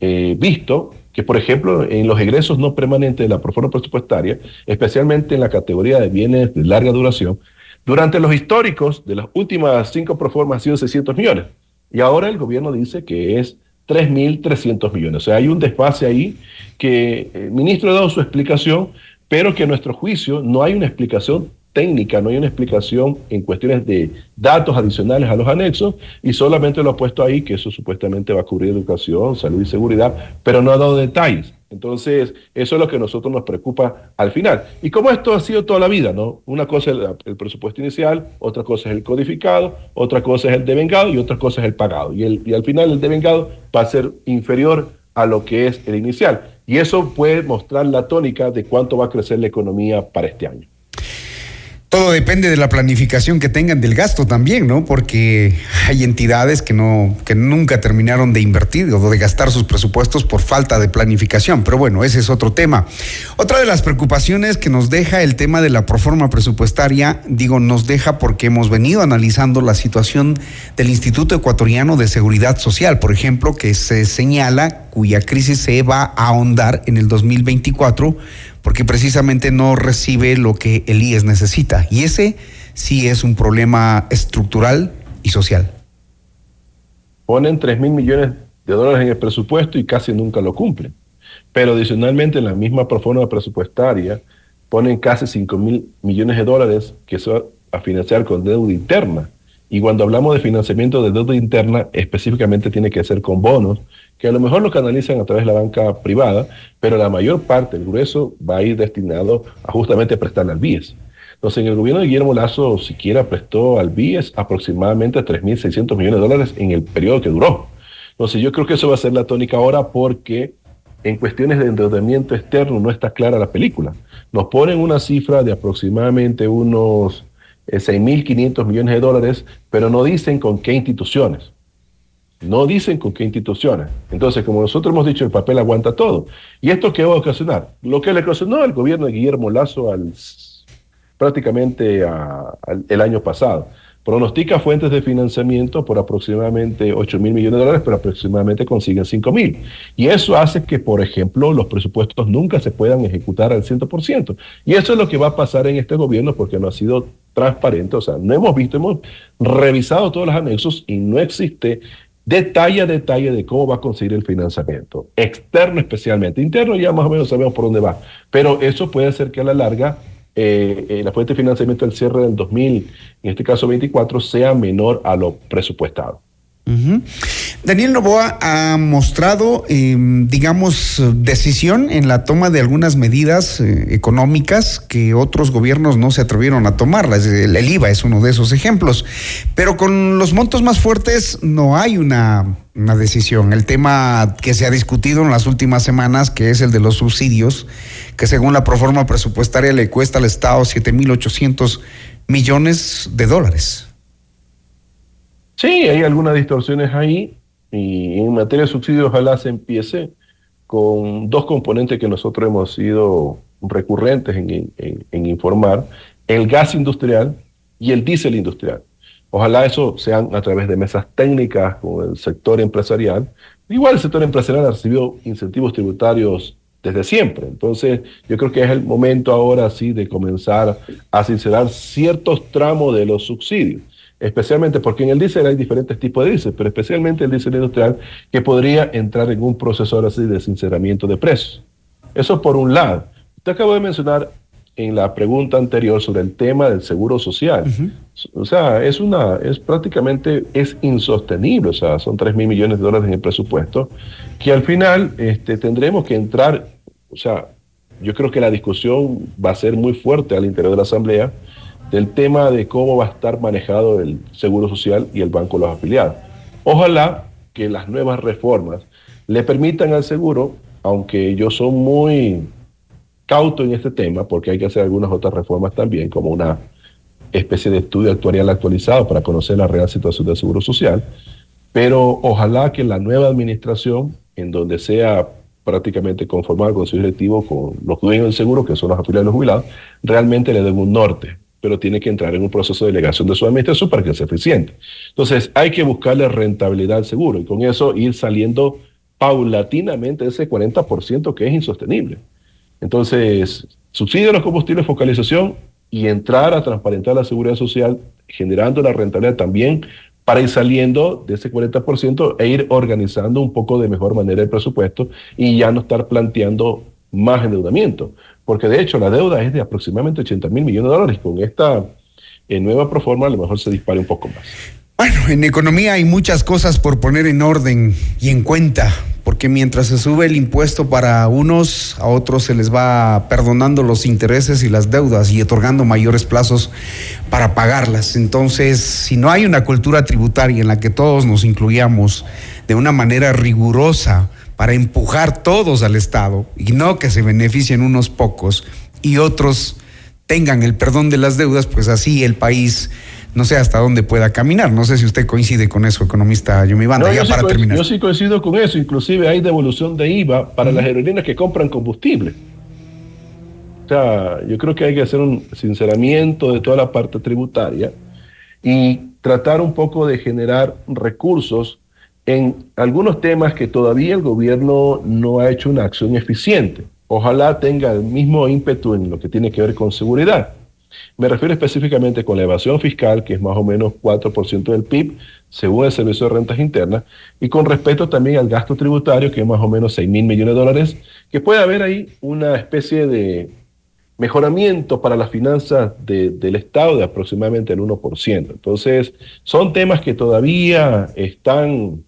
eh, visto, que por ejemplo en los egresos no permanentes de la proforma presupuestaria, especialmente en la categoría de bienes de larga duración, durante los históricos de las últimas cinco proformas ha sido 600 millones. Y ahora el gobierno dice que es 3.300 millones. O sea, hay un desfase ahí que el ministro ha dado su explicación, pero que a nuestro juicio no hay una explicación técnica, no hay una explicación en cuestiones de datos adicionales a los anexos y solamente lo ha puesto ahí que eso supuestamente va a cubrir educación, salud y seguridad, pero no ha dado detalles. Entonces, eso es lo que a nosotros nos preocupa al final. Y como esto ha sido toda la vida, ¿no? Una cosa es el, presupuesto inicial, otra cosa es el codificado, otra cosa es el devengado y otra cosa es el pagado. Y, el, y al final el devengado va a ser inferior a lo que es el inicial. Y eso puede mostrar la tónica de cuánto va a crecer la economía para este año. Todo depende de la planificación que tengan del gasto también, ¿no? Porque hay entidades que no, que nunca terminaron de invertir o de gastar sus presupuestos por falta de planificación. Pero bueno, ese es otro tema. Otra de las preocupaciones que nos deja el tema de la proforma presupuestaria, digo, nos deja porque hemos venido analizando la situación del Instituto Ecuatoriano de Seguridad Social, por ejemplo, que se señala cuya crisis se va a ahondar en el 2024 porque precisamente no recibe lo que el IES necesita. Y ese sí es un problema estructural y social. Ponen 3 mil millones de dólares en el presupuesto y casi nunca lo cumplen. Pero adicionalmente en la misma forma presupuestaria ponen casi 5 mil millones de dólares que se va a financiar con deuda interna. Y cuando hablamos de financiamiento de deuda interna, específicamente tiene que ser con bonos, que a lo mejor lo canalizan a través de la banca privada, pero la mayor parte, el grueso, va a ir destinado a justamente prestarle al BIES. Entonces, en el gobierno de Guillermo Lazo siquiera prestó al BIES aproximadamente 3.600 millones de dólares en el periodo que duró. Entonces, yo creo que eso va a ser la tónica ahora porque en cuestiones de endeudamiento externo no está clara la película. Nos ponen una cifra de aproximadamente unos 6.500 eh, millones de dólares, pero no dicen con qué instituciones. No dicen con qué instituciones. Entonces, como nosotros hemos dicho, el papel aguanta todo. ¿Y esto qué va a ocasionar? Lo que le ocasionó al gobierno de Guillermo Lazo al, prácticamente el año pasado pronostica fuentes de financiamiento por aproximadamente 8 mil millones de dólares, pero aproximadamente consiguen 5 mil. Y eso hace que, por ejemplo, los presupuestos nunca se puedan ejecutar al 100%. Y eso es lo que va a pasar en este gobierno porque no ha sido transparente, o sea, no hemos visto, hemos revisado todos los anexos y no existe detalle a detalle de cómo va a conseguir el financiamiento, externo especialmente, interno ya más o menos sabemos por dónde va, pero eso puede hacer que a la larga eh, eh, la fuente de financiamiento del cierre del 2000, en este caso 24, sea menor a lo presupuestado. Daniel Novoa ha mostrado, em, digamos, decisión en la toma de algunas medidas eh, económicas que otros gobiernos no se atrevieron a tomar. El, el IVA es uno de esos ejemplos. Pero con los montos más fuertes no hay una, una decisión. El tema que se ha discutido en las últimas semanas, que es el de los subsidios, que según la proforma presupuestaria le cuesta al Estado 7.800 millones de dólares. Sí, hay algunas distorsiones ahí y en materia de subsidios ojalá se empiece con dos componentes que nosotros hemos sido recurrentes en, informar, el gas industrial y el diésel industrial. Ojalá eso sean a través de mesas técnicas con el sector empresarial. Igual el sector empresarial ha recibido incentivos tributarios desde siempre. Entonces, yo creo que es el momento ahora sí de comenzar a sincerar ciertos tramos de los subsidios especialmente porque en el diésel hay diferentes tipos de diésel, pero especialmente el diésel industrial que podría entrar en un proceso ahora sí de sinceramiento de precios. Eso por un lado. Usted acabó de mencionar en la pregunta anterior sobre el tema del seguro social. O sea, es una, es prácticamente, es insostenible. O sea, son 3 mil millones de dólares en el presupuesto, que al final este, tendremos que entrar, o sea, yo creo que la discusión va a ser muy fuerte al interior de la Asamblea del tema de cómo va a estar manejado el Seguro Social y el Banco de los Afiliados. Ojalá que las nuevas reformas le permitan al seguro, aunque yo soy muy cauto en este tema, porque hay que hacer algunas otras reformas también, como una especie de estudio actuarial actualizado para conocer la real situación del Seguro Social, pero ojalá que la nueva administración, en donde sea prácticamente conformada con su directivo, con los dueños del seguro, que son los afiliados y los jubilados, realmente le den un norte pero tiene que entrar en un proceso de delegación de su administración para que sea eficiente. Entonces, hay que buscarle rentabilidad al seguro y con eso ir saliendo paulatinamente de ese 40% que es insostenible. Entonces, subsidio a los combustibles, focalización y entrar a transparentar la seguridad social, generando la rentabilidad también para ir saliendo de ese 40% e ir organizando un poco de mejor manera el presupuesto y ya no estar planteando más endeudamiento porque de hecho la deuda es de aproximadamente 80 mil millones de dólares. Con esta eh, nueva proforma a lo mejor se dispare un poco más. Bueno, en economía hay muchas cosas por poner en orden y en cuenta, porque mientras se sube el impuesto para unos, a otros se les va perdonando los intereses y las deudas y otorgando mayores plazos para pagarlas. Entonces, si no hay una cultura tributaria en la que todos nos incluyamos de una manera rigurosa, para empujar todos al Estado y no que se beneficien unos pocos y otros tengan el perdón de las deudas, pues así el país no sé hasta dónde pueda caminar. No sé si usted coincide con eso, economista Yumi Banda, ya para terminar. Yo sí coincido con eso, inclusive hay devolución de IVA para las aerolíneas que compran combustible. O sea, yo creo que hay que hacer un sinceramiento de toda la parte tributaria y tratar un poco de generar recursos en algunos temas que todavía el gobierno no ha hecho una acción eficiente. Ojalá tenga el mismo ímpetu en lo que tiene que ver con seguridad. Me refiero específicamente con la evasión fiscal, que es más o menos 4% del PIB, según el Servicio de Rentas Internas, y con respecto también al gasto tributario, que es más o menos 6 mil millones de dólares, que puede haber ahí una especie de mejoramiento para las finanzas del Estado de aproximadamente el 1%. Entonces, son temas que todavía están,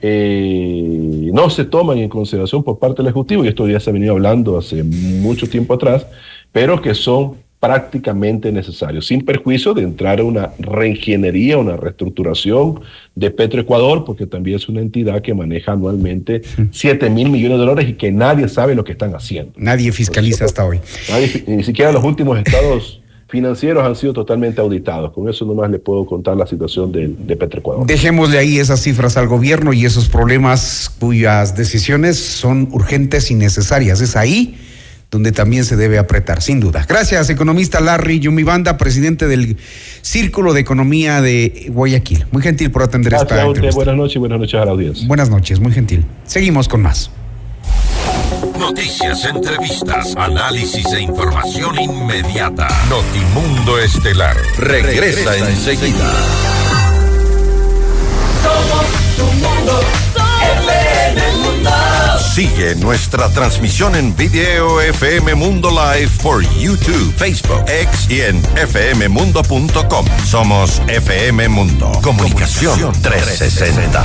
eh, no se toman en consideración por parte del Ejecutivo, y esto ya se ha venido hablando hace mucho tiempo atrás, pero que son prácticamente necesario, sin perjuicio de entrar a una reingeniería, una reestructuración de Petroecuador, porque también es una entidad que maneja anualmente 7 mil millones de dólares y que nadie sabe lo que están haciendo. Nadie fiscaliza hasta hoy. ni siquiera los últimos estados financieros han sido totalmente auditados. Con eso nomás le puedo contar la situación de, de Petroecuador. Dejémosle ahí esas cifras al gobierno y esos problemas cuyas decisiones son urgentes y necesarias. Es ahí donde también se debe apretar, sin duda. Gracias, economista Larry Yumibanda, presidente del Círculo de Economía de Guayaquil. Muy gentil por atender esta entrevista. Buenas noches y buenas noches a la audiencia. Buenas noches, muy gentil. Seguimos con más. Noticias, entrevistas, análisis e información inmediata. Notimundo Estelar. Regresa, enseguida. Somos tu mundo. mundo. Sigue nuestra transmisión en video FM Mundo Live por YouTube, Facebook, X y en fmmundo.com. Somos FM Mundo. Comunicación 360.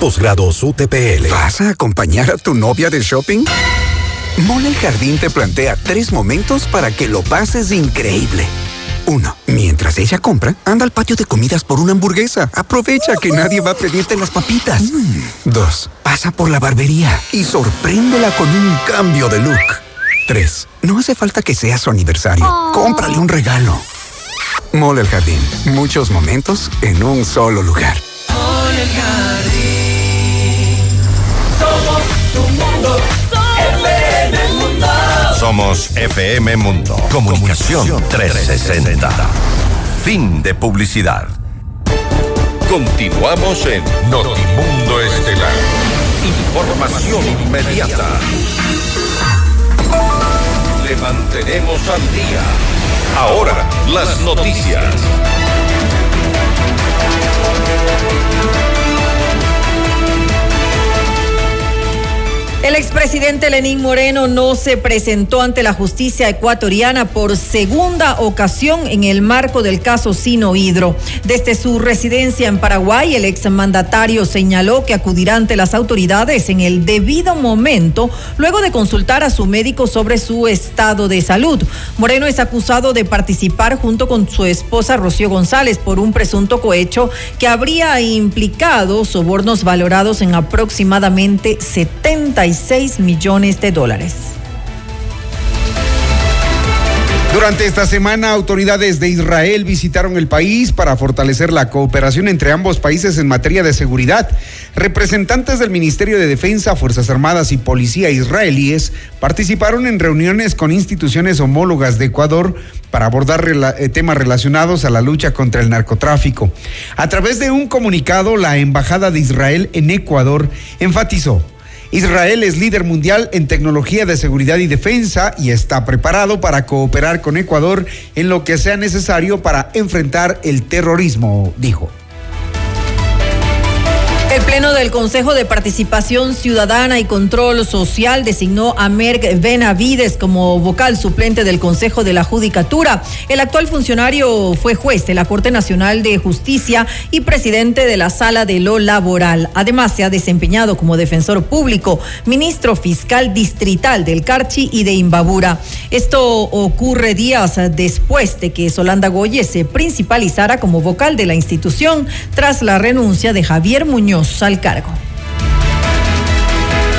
Posgrados UTPL. ¿Vas a acompañar a tu novia de shopping? Mole el Jardín te plantea tres momentos para que lo pases increíble. Uno, mientras ella compra, anda al patio de comidas por una hamburguesa. Aprovecha que nadie va a pedirte las papitas. Mm. Dos, pasa por la barbería y sorpréndela con un cambio de look. Tres, no hace falta que sea su aniversario. Cómprale un regalo. Mole el Jardín. Muchos momentos en un solo lugar. Mole el Jardín. Somos. FM Mundo. Somos FM Mundo. Comunicación 360. Fin de publicidad. Continuamos en Notimundo Estelar. Información inmediata. Le mantenemos al día. Ahora, las noticias. El expresidente Lenín Moreno no se presentó ante la justicia ecuatoriana por segunda ocasión en el marco del caso Sino Hidro. Desde su residencia en Paraguay, el exmandatario señaló que acudirá ante las autoridades en el debido momento, luego de consultar a su médico sobre su estado de salud. Moreno es acusado de participar junto con su esposa Rocío González por un presunto cohecho que habría implicado sobornos valorados en aproximadamente 70 millones de dólares. Durante esta semana, autoridades de Israel visitaron el país para fortalecer la cooperación entre ambos países en materia de seguridad. Representantes del Ministerio de Defensa, Fuerzas Armadas y Policía israelíes participaron en reuniones con instituciones homólogas de Ecuador para abordar eh, temas relacionados a la lucha contra el narcotráfico. A través de un comunicado, la Embajada de Israel en Ecuador enfatizó Israel es líder mundial en tecnología de seguridad y defensa y está preparado para cooperar con Ecuador en lo que sea necesario para enfrentar el terrorismo, dijo. El Pleno del Consejo de Participación Ciudadana y Control Social designó a Merck Benavides como vocal suplente del Consejo de la Judicatura. El actual funcionario fue juez de la Corte Nacional de Justicia y presidente de la Sala de lo Laboral. Además, se ha desempeñado como defensor público, ministro fiscal distrital del Carchi y de Imbabura. Esto ocurre días después de que Solanda Goye se principalizara como vocal de la institución tras la renuncia de Javier Muñoz al cargo.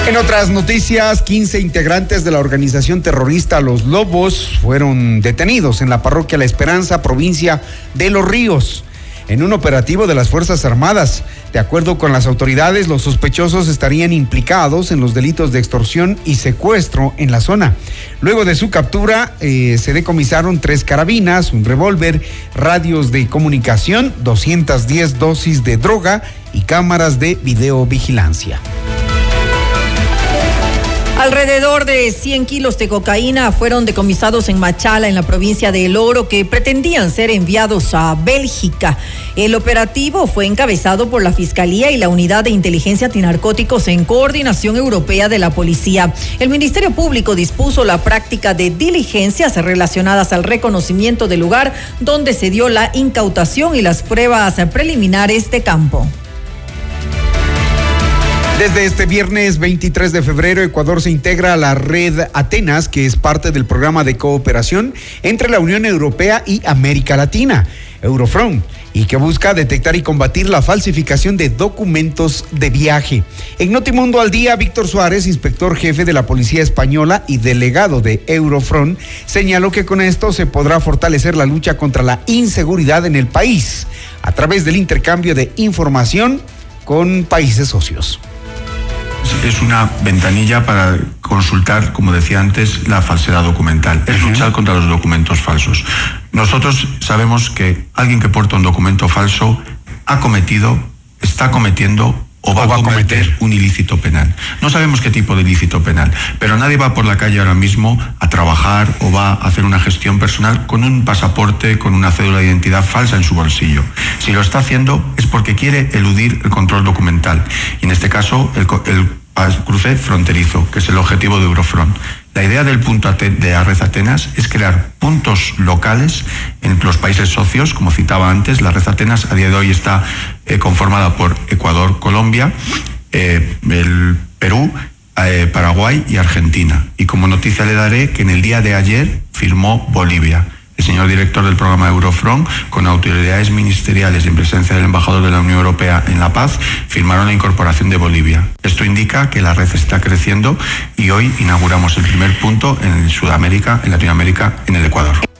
En otras noticias, 15 integrantes de la organización terrorista Los Lobos fueron detenidos en la parroquia La Esperanza, provincia de Los Ríos, en un operativo de las Fuerzas Armadas. De acuerdo con las autoridades, los sospechosos estarían implicados en los delitos de extorsión y secuestro en la zona. Luego de su captura, eh, se decomisaron tres carabinas, un revólver, radios de comunicación, 210 dosis de droga y cámaras de videovigilancia. Alrededor de 100 kilos de cocaína fueron decomisados en Machala, en la provincia de El Oro, que pretendían ser enviados a Bélgica. El operativo fue encabezado por la Fiscalía y la Unidad de Inteligencia Antinarcóticos en coordinación europea de la policía. El Ministerio Público dispuso la práctica de diligencias relacionadas al reconocimiento del lugar donde se dio la incautación y las pruebas preliminares de campo. Desde este viernes 23 de febrero, Ecuador se integra a la red Atenas, que es parte del programa de cooperación entre la Unión Europea y América Latina, Eurofront, y que busca detectar y combatir la falsificación de documentos de viaje. En Notimundo al Día, Víctor Suárez, inspector jefe de la Policía Española y delegado de Eurofront, señaló que con esto se podrá fortalecer la lucha contra la inseguridad en el país a través del intercambio de información con países socios es una ventanilla para consultar, como decía antes, la falsedad documental. Es luchar contra los documentos falsos. Nosotros sabemos que alguien que porta un documento falso ha cometido, está cometiendo o va, a cometer, un ilícito penal. No sabemos qué tipo de ilícito penal, pero nadie va por la calle ahora mismo a trabajar o va a hacer una gestión personal con un pasaporte, con una cédula de identidad falsa en su bolsillo. Si lo está haciendo es porque quiere eludir el control documental. Y en este caso, el, el cruce fronterizo, que es el objetivo de Eurofront. La idea del punto de la red Atenas es crear puntos locales en los países socios, como citaba antes. La red Atenas a día de hoy está eh, conformada por Ecuador, Colombia, eh, el Perú, eh, Paraguay y Argentina. Y como noticia le daré que en el día de ayer firmó Bolivia el señor director del programa Eurofront, con autoridades ministeriales y en presencia del embajador de la Unión Europea en La Paz, firmaron la incorporación de Bolivia. Esto indica que la red está creciendo y hoy inauguramos el primer punto en Sudamérica, en Latinoamérica, en el Ecuador.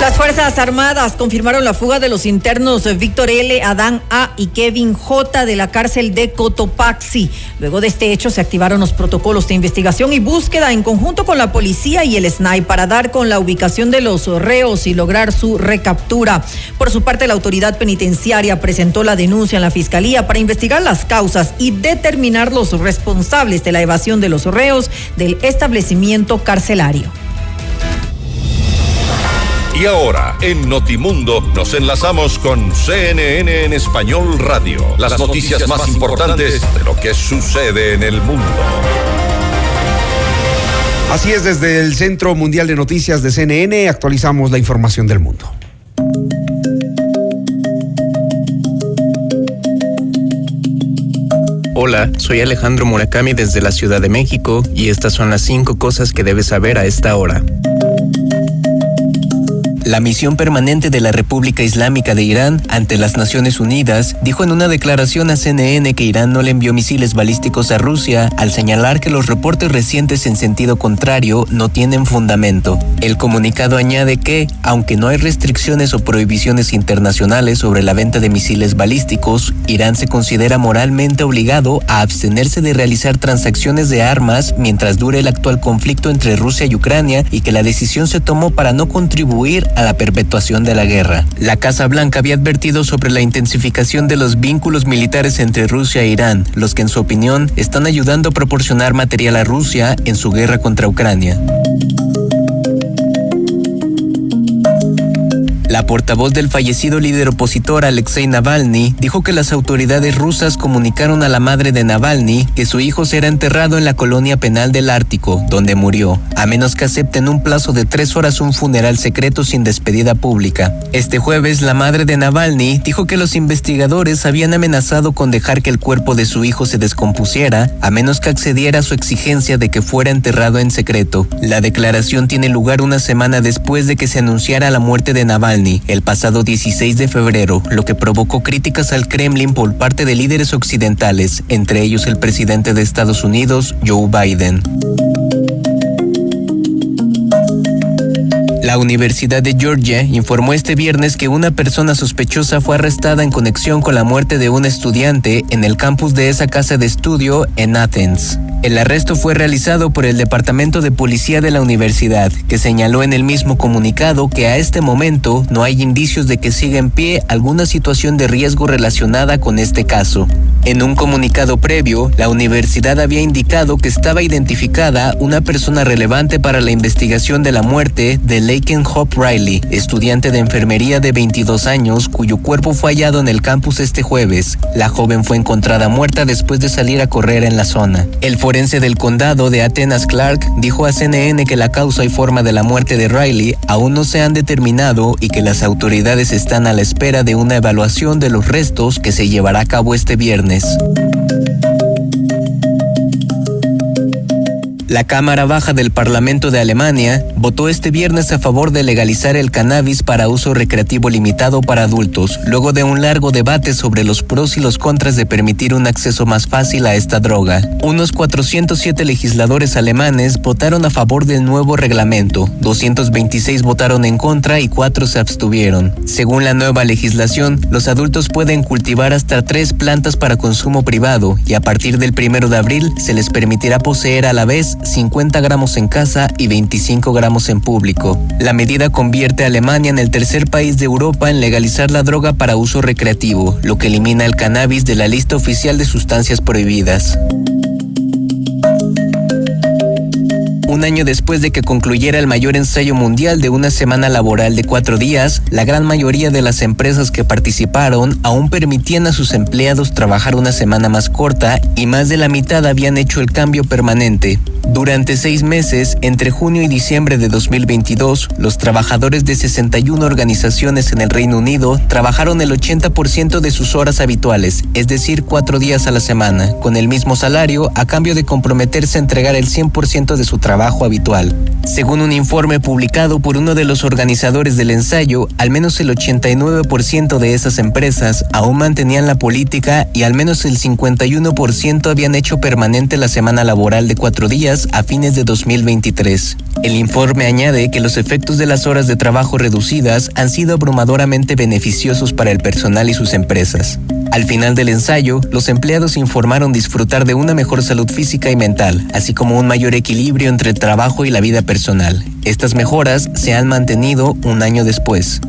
Las Fuerzas Armadas confirmaron la fuga de los internos Víctor L., Adán A. y Kevin J. de la cárcel de Cotopaxi. Luego de este hecho se activaron los protocolos de investigación y búsqueda en conjunto con la policía y el SNAI para dar con la ubicación de los reos y lograr su recaptura. Por su parte, la autoridad penitenciaria presentó la denuncia en la Fiscalía para investigar las causas y determinar los responsables de la evasión de los reos del establecimiento carcelario. Y ahora, en Notimundo, nos enlazamos con CNN en Español Radio. Las, noticias, más importantes de lo que sucede en el mundo. Así es, desde el Centro Mundial de Noticias de CNN actualizamos la información del mundo. Hola, soy Alejandro Murakami desde la Ciudad de México y estas son las cinco cosas que debes saber a esta hora. La misión permanente de la República Islámica de Irán ante las Naciones Unidas dijo en una declaración a CNN que Irán no le envió misiles balísticos a Rusia al señalar que los reportes recientes en sentido contrario no tienen fundamento. El comunicado añade que, aunque no hay restricciones o prohibiciones internacionales sobre la venta de misiles balísticos, Irán se considera moralmente obligado a abstenerse de realizar transacciones de armas mientras dure el actual conflicto entre Rusia y Ucrania y que la decisión se tomó para no contribuir a la perpetuación de la guerra. La Casa Blanca había advertido sobre la intensificación de los vínculos militares entre Rusia e Irán, los que en su opinión están ayudando a proporcionar material a Rusia en su guerra contra Ucrania. La portavoz del fallecido líder opositor Alexei Navalny dijo que las autoridades rusas comunicaron a la madre de Navalny que su hijo será enterrado en la colonia penal del Ártico, donde murió, a menos que acepten un plazo de tres horas un funeral secreto sin despedida pública. Este jueves, la madre de Navalny dijo que los investigadores habían amenazado con dejar que el cuerpo de su hijo se descompusiera, a menos que accediera a su exigencia de que fuera enterrado en secreto. La declaración tiene lugar una semana después de que se anunciara la muerte de Navalny El pasado 16 de febrero, lo que provocó críticas al Kremlin por parte de líderes occidentales, entre ellos el presidente de Estados Unidos, Joe Biden. La Universidad de Georgia informó este viernes que una persona sospechosa fue arrestada en conexión con la muerte de un estudiante en el campus de esa casa de estudio en Athens. El arresto fue realizado por el Departamento de Policía de la universidad, que señaló en el mismo comunicado que a este momento no hay indicios de que siga en pie alguna situación de riesgo relacionada con este caso. En un comunicado previo, la universidad había indicado que estaba identificada una persona relevante para la investigación de la muerte de Laken Hop Riley, estudiante de enfermería de 22 años, cuyo cuerpo fue hallado en el campus este jueves. La joven fue encontrada muerta después de salir a correr en la zona. Forense del condado de Atenas Clark dijo a CNN que la causa y forma de la muerte de Riley aún no se han determinado y que las autoridades están a la espera de una evaluación de los restos que se llevará a cabo este viernes. La Cámara Baja del Parlamento de Alemania votó este viernes a favor de legalizar el cannabis para uso recreativo limitado para adultos, luego de un largo debate sobre los pros y los contras de permitir un acceso más fácil a esta droga. Unos 407 legisladores alemanes votaron a favor del nuevo reglamento, 226 votaron en contra y 4 se abstuvieron. Según la nueva legislación, los adultos pueden cultivar hasta tres plantas para consumo privado y a partir del primero de abril se les permitirá poseer a la vez 50 gramos en casa y 25 gramos en público. La medida convierte a Alemania en el tercer país de Europa en legalizar la droga para uso recreativo, lo que elimina el cannabis de la lista oficial de sustancias prohibidas. Un año después de que concluyera el mayor ensayo mundial de una semana laboral de cuatro días, la gran mayoría de las empresas que participaron aún permitían a sus empleados trabajar una semana más corta y más de la mitad habían hecho el cambio permanente. Durante seis meses, entre junio y diciembre de 2022, los trabajadores de 61 organizaciones en el Reino Unido trabajaron el 80% de sus horas habituales, es decir, cuatro días a la semana, con el mismo salario a cambio de comprometerse a entregar el 100% de su trabajo habitual. Según un informe publicado por uno de los organizadores del ensayo, al menos el 89% de esas empresas aún mantenían la política y al menos el 51% habían hecho permanente la semana laboral de cuatro días a fines de 2023. El informe añade que los efectos de las horas de trabajo reducidas han sido abrumadoramente beneficiosos para el personal y sus empresas. Al final del ensayo, los empleados informaron disfrutar de una mejor salud física y mental, así como un mayor equilibrio entre trabajo y la vida personal. Estas mejoras se han mantenido un año después.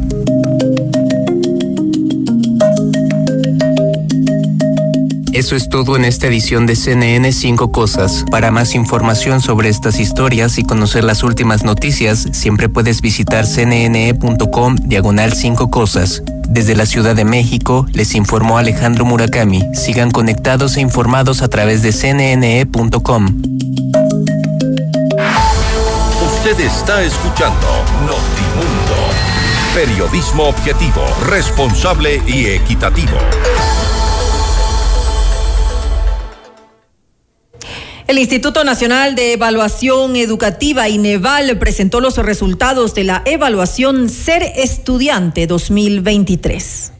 Eso es todo en esta edición de CNN 5 Cosas. Para más información sobre estas historias y conocer las últimas noticias, siempre puedes visitar cnne.com diagonal 5 Cosas. Desde la Ciudad de México, les informó Alejandro Murakami. Sigan conectados e informados a través de cnne.com. Usted está escuchando Notimundo. Periodismo objetivo, responsable y equitativo. El Instituto Nacional de Evaluación Educativa INEVAL presentó los resultados de la evaluación Ser Estudiante 2023.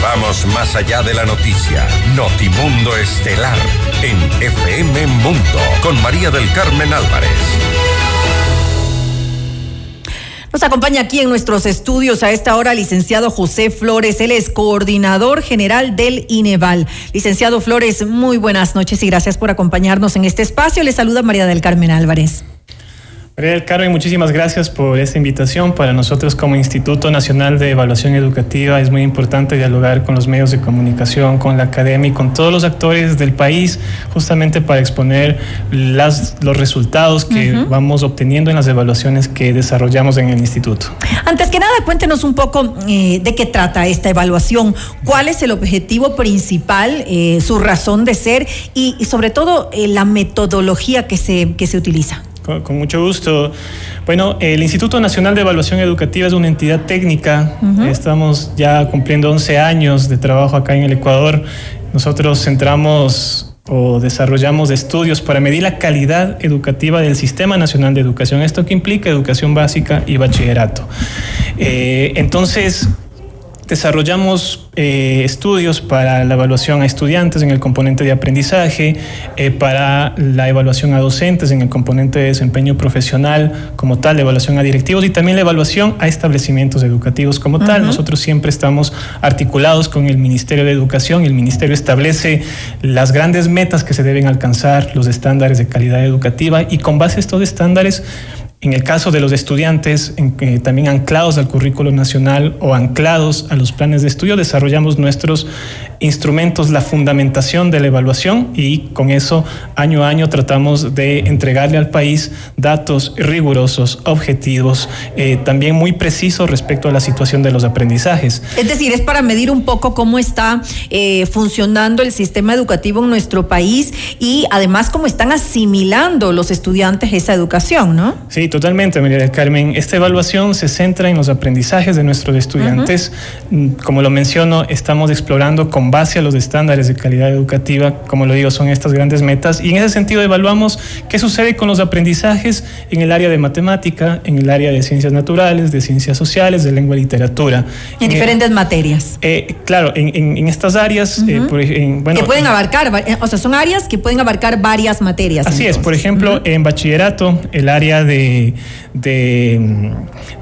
Vamos más allá de la noticia. Notimundo Estelar en FM Mundo con María del Carmen Álvarez. Nos acompaña aquí en nuestros estudios a esta hora licenciado José Flores. Él es coordinador general del INEVAL. Licenciado Flores, muy buenas noches y gracias por acompañarnos en este espacio. Le saluda María del Carmen Álvarez. María del Carmen, muchísimas gracias por esta invitación. Para nosotros como Instituto Nacional de Evaluación Educativa es muy importante dialogar con los medios de comunicación, con la academia y con todos los actores del país, justamente para exponer las, los resultados que vamos obteniendo en las evaluaciones que desarrollamos en el instituto. Antes que nada, cuéntenos un poco eh, de qué trata esta evaluación, cuál es el objetivo principal, eh, su razón de ser y, y sobre todo eh, la metodología que se, que se utiliza. Con, mucho gusto. Bueno, el Instituto Nacional de Evaluación Educativa es una entidad técnica. Estamos ya cumpliendo 11 años de trabajo acá en el Ecuador. Nosotros centramos o desarrollamos estudios para medir la calidad educativa del Sistema Nacional de Educación. Esto que implica educación básica y bachillerato. Eh, entonces, Desarrollamos eh, estudios para la evaluación a estudiantes en el componente de aprendizaje, eh, para la evaluación a docentes en el componente de desempeño profesional como tal, la evaluación a directivos y también la evaluación a establecimientos educativos como tal. Nosotros siempre estamos articulados con el Ministerio de Educación y el Ministerio establece las grandes metas que se deben alcanzar, los estándares de calidad educativa y con base a estos estándares en el caso de los estudiantes, que también anclados al currículo nacional o anclados a los planes de estudio, desarrollamos nuestros instrumentos, la fundamentación de la evaluación y con eso año a año tratamos de entregarle al país datos rigurosos, objetivos, eh, también muy precisos respecto a la situación de los aprendizajes. Es decir, es para medir un poco cómo está eh, funcionando el sistema educativo en nuestro país y además cómo están asimilando los estudiantes esa educación, ¿no? Sí, totalmente, María del Carmen. Esta evaluación se centra en los aprendizajes de nuestros estudiantes. Mm, Como lo menciono, estamos explorando con base a los estándares de calidad educativa, como lo digo, son estas grandes metas. Y en ese sentido evaluamos qué sucede con los aprendizajes en el área de matemática, en el área de ciencias naturales, de ciencias sociales, de lengua y literatura. En diferentes materias. Eh, claro, en, en- en estas áreas, eh, por ej- en- bueno, que pueden abarcar, eh, o sea, son áreas que pueden abarcar varias materias. Así es, entonces. por ejemplo, en bachillerato, el área de, de,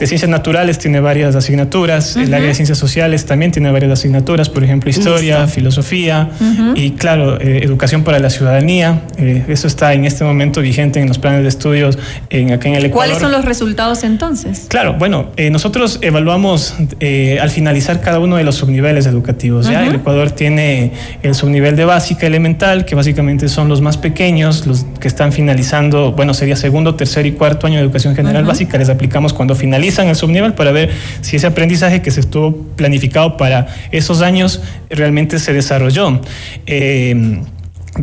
de ciencias naturales tiene varias asignaturas, el área de ciencias sociales también tiene varias asignaturas, por ejemplo, historia, filosofía y, claro, eh, educación para la ciudadanía. Eh, eso está en este momento vigente en los planes de estudios en, acá en el Ecuador. ¿Cuáles son los resultados entonces? Claro, bueno, eh, nosotros evaluamos eh, al finalizar cada uno de los subniveles educativos. ¿ya? El Ecuador tiene el subnivel de básica elemental, que básicamente son los más pequeños, los que están finalizando, bueno, sería segundo, tercer y cuarto año de educación general básica. Les aplicamos cuando finalizan el subnivel para ver si ese aprendizaje que se estuvo planificado para esos años realmente se desarrolló. Eh,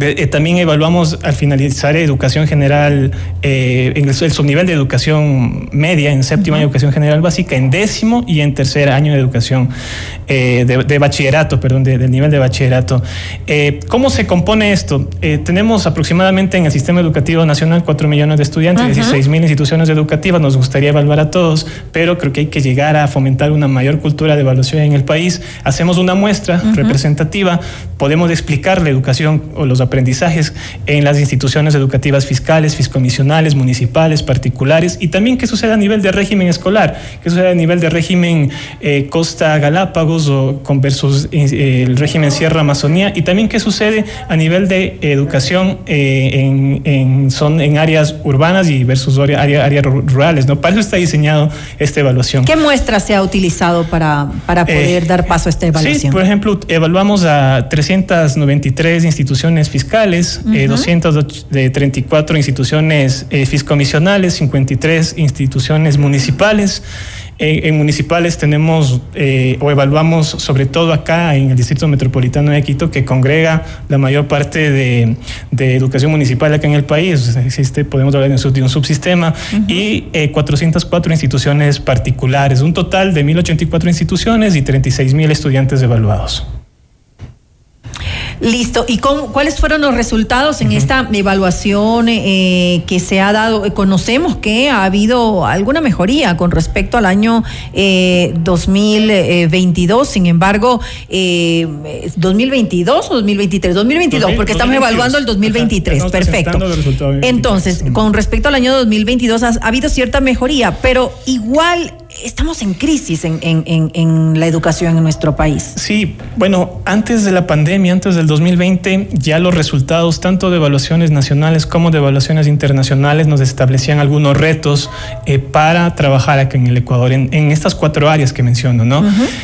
eh, también evaluamos al finalizar educación general, eh, el, el subnivel de educación media, en séptimo año de educación general básica, en décimo y en tercer año de educación eh, de, de bachillerato, perdón, de- del nivel de bachillerato. Eh, ¿Cómo se compone esto? Tenemos aproximadamente en el sistema educativo nacional 4 millones de estudiantes, Ujú. 16 mil instituciones educativas, nos gustaría evaluar a todos, pero creo que hay que llegar a fomentar una mayor cultura de evaluación en el país. Hacemos una muestra representativa, podemos explicar la educación o los aprendizajes en las instituciones educativas fiscales, fiscomisionales, municipales, particulares, y también qué sucede a nivel de régimen escolar, qué sucede a nivel de régimen eh, Costa Galápagos o con versus eh, el régimen Sierra Amazonía, y también qué sucede a nivel de educación eh, en, en, son, en áreas urbanas y versus área- área- áreas ru- rurales. ¿no? Para eso está diseñado esta evaluación. ¿Qué muestra se ha utilizado para, para poder dar paso a esta Sí, evaluación? por ejemplo, evaluamos a 393 instituciones fiscales, eh, Ujú. 234 instituciones eh, fiscomisionales, 53 instituciones municipales. Eh, en municipales tenemos eh, o evaluamos sobre todo acá en el Distrito Metropolitano de Quito que congrega la mayor parte de, de educación municipal acá en el país. Existe, podemos hablar de un, subsistema y eh, 404 instituciones particulares, un total de 1084 instituciones y 36 mil estudiantes evaluados. Listo. ¿Y cómo- cuáles fueron los resultados en esta evaluación eh, que se ha dado? Eh, Conocemos que ha habido alguna mejoría con respecto al año eh, 2022, sin embargo, eh, ¿2022 o 2023? 2022, porque estamos 2022. evaluando el 2023. Ajá, estamos Perfecto. Entonces, con respecto al año 2022 ha, ha habido cierta mejoría, pero igual estamos en crisis en, en- en- en la educación en nuestro país. Sí, bueno, antes de la pandemia, antes del 2020, ya los resultados tanto de evaluaciones nacionales como de evaluaciones internacionales nos establecían algunos retos eh, para trabajar acá en el Ecuador, en, estas cuatro áreas que menciono, ¿no?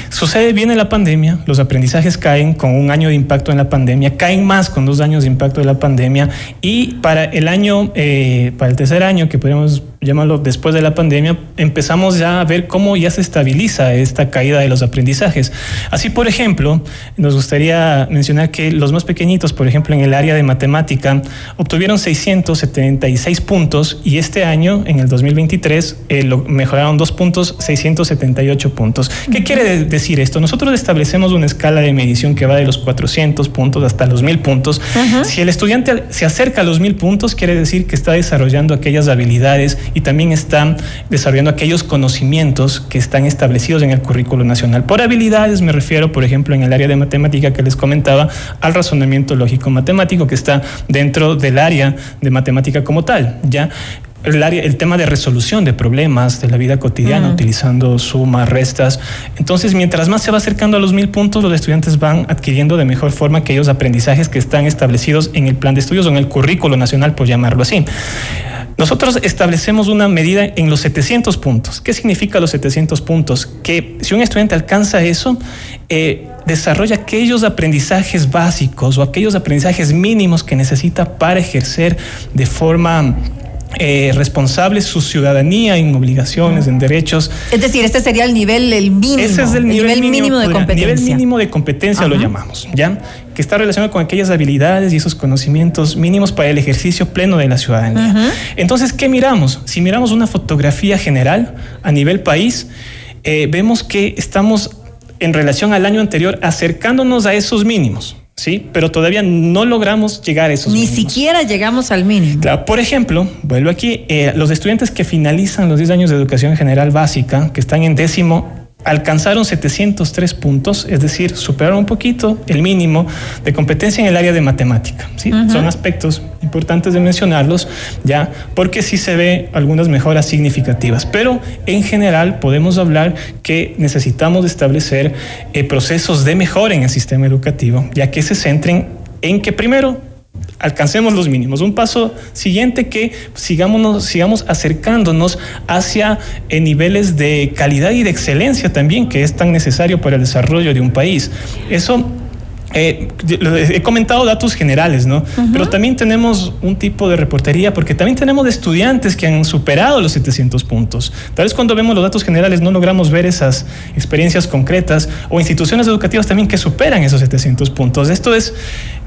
Sucede, viene la pandemia, los aprendizajes caen con un año de impacto en la pandemia, caen más con dos años de impacto de la pandemia y para el año, eh, para el tercer año que podemos llámalo después de la pandemia, empezamos ya a ver cómo ya se estabiliza esta caída de los aprendizajes. Así, por ejemplo, nos gustaría mencionar que los más pequeñitos, por ejemplo, en el área de matemática, obtuvieron 676 puntos y este año, en el 2023, eh, lo mejoraron dos puntos, 678 puntos. ¿Qué quiere de- decir esto? Nosotros establecemos una escala de medición que va de los 400 puntos hasta los 1000 puntos. Si el estudiante se acerca a los 1000 puntos, quiere decir que está desarrollando aquellas habilidades y también está desarrollando aquellos conocimientos que están establecidos en el currículo nacional. Por habilidades me refiero, por ejemplo, en el área de matemática que les comentaba, al razonamiento lógico matemático que está dentro del área de matemática como tal, ¿ya? El, área, el tema de resolución de problemas de la vida cotidiana utilizando sumas, restas. Entonces, mientras más se va acercando a los mil puntos, los estudiantes van adquiriendo de mejor forma aquellos aprendizajes que están establecidos en el plan de estudios o en el currículo nacional, por llamarlo así. Nosotros establecemos una medida en los 700 puntos. ¿Qué significa los 700 puntos? Que si un estudiante alcanza eso, eh, desarrolla aquellos aprendizajes básicos o aquellos aprendizajes mínimos que necesita para ejercer de forma eh, responsable su ciudadanía en obligaciones, en derechos. Es decir, este sería el nivel el mínimo. Ese es el nivel, mínimo, de competencia. Nivel mínimo de competencia lo llamamos, ¿ya? Que está relacionado con aquellas habilidades y esos conocimientos mínimos para el ejercicio pleno de la ciudadanía. Entonces, ¿qué miramos? Si miramos una fotografía general a nivel país, eh, vemos que estamos en relación al año anterior acercándonos a esos mínimos, ¿sí? Pero todavía no logramos llegar a esos Ni mínimos. siquiera llegamos al mínimo. Claro, por ejemplo, vuelvo aquí, eh, los estudiantes que finalizan los 10 años de educación general básica, que están en décimo, alcanzaron 703 puntos, es decir, superaron un poquito el mínimo de competencia en el área de matemática. ¿sí? Son aspectos importantes de mencionarlos, ya, porque sí se ve algunas mejoras significativas. Pero en general podemos hablar que necesitamos establecer eh, procesos de mejora en el sistema educativo, ya que se centren en que primero alcancemos los mínimos. Un paso siguiente que sigamos, sigamos acercándonos hacia eh, niveles de calidad y de excelencia también, que es tan necesario para el desarrollo de un país. Eso eh, he comentado datos generales, ¿no? Pero también tenemos un tipo de reportería porque también tenemos estudiantes que han superado los 700 puntos. Tal vez cuando vemos los datos generales no logramos ver esas experiencias concretas o instituciones educativas también que superan esos 700 puntos. Esto es,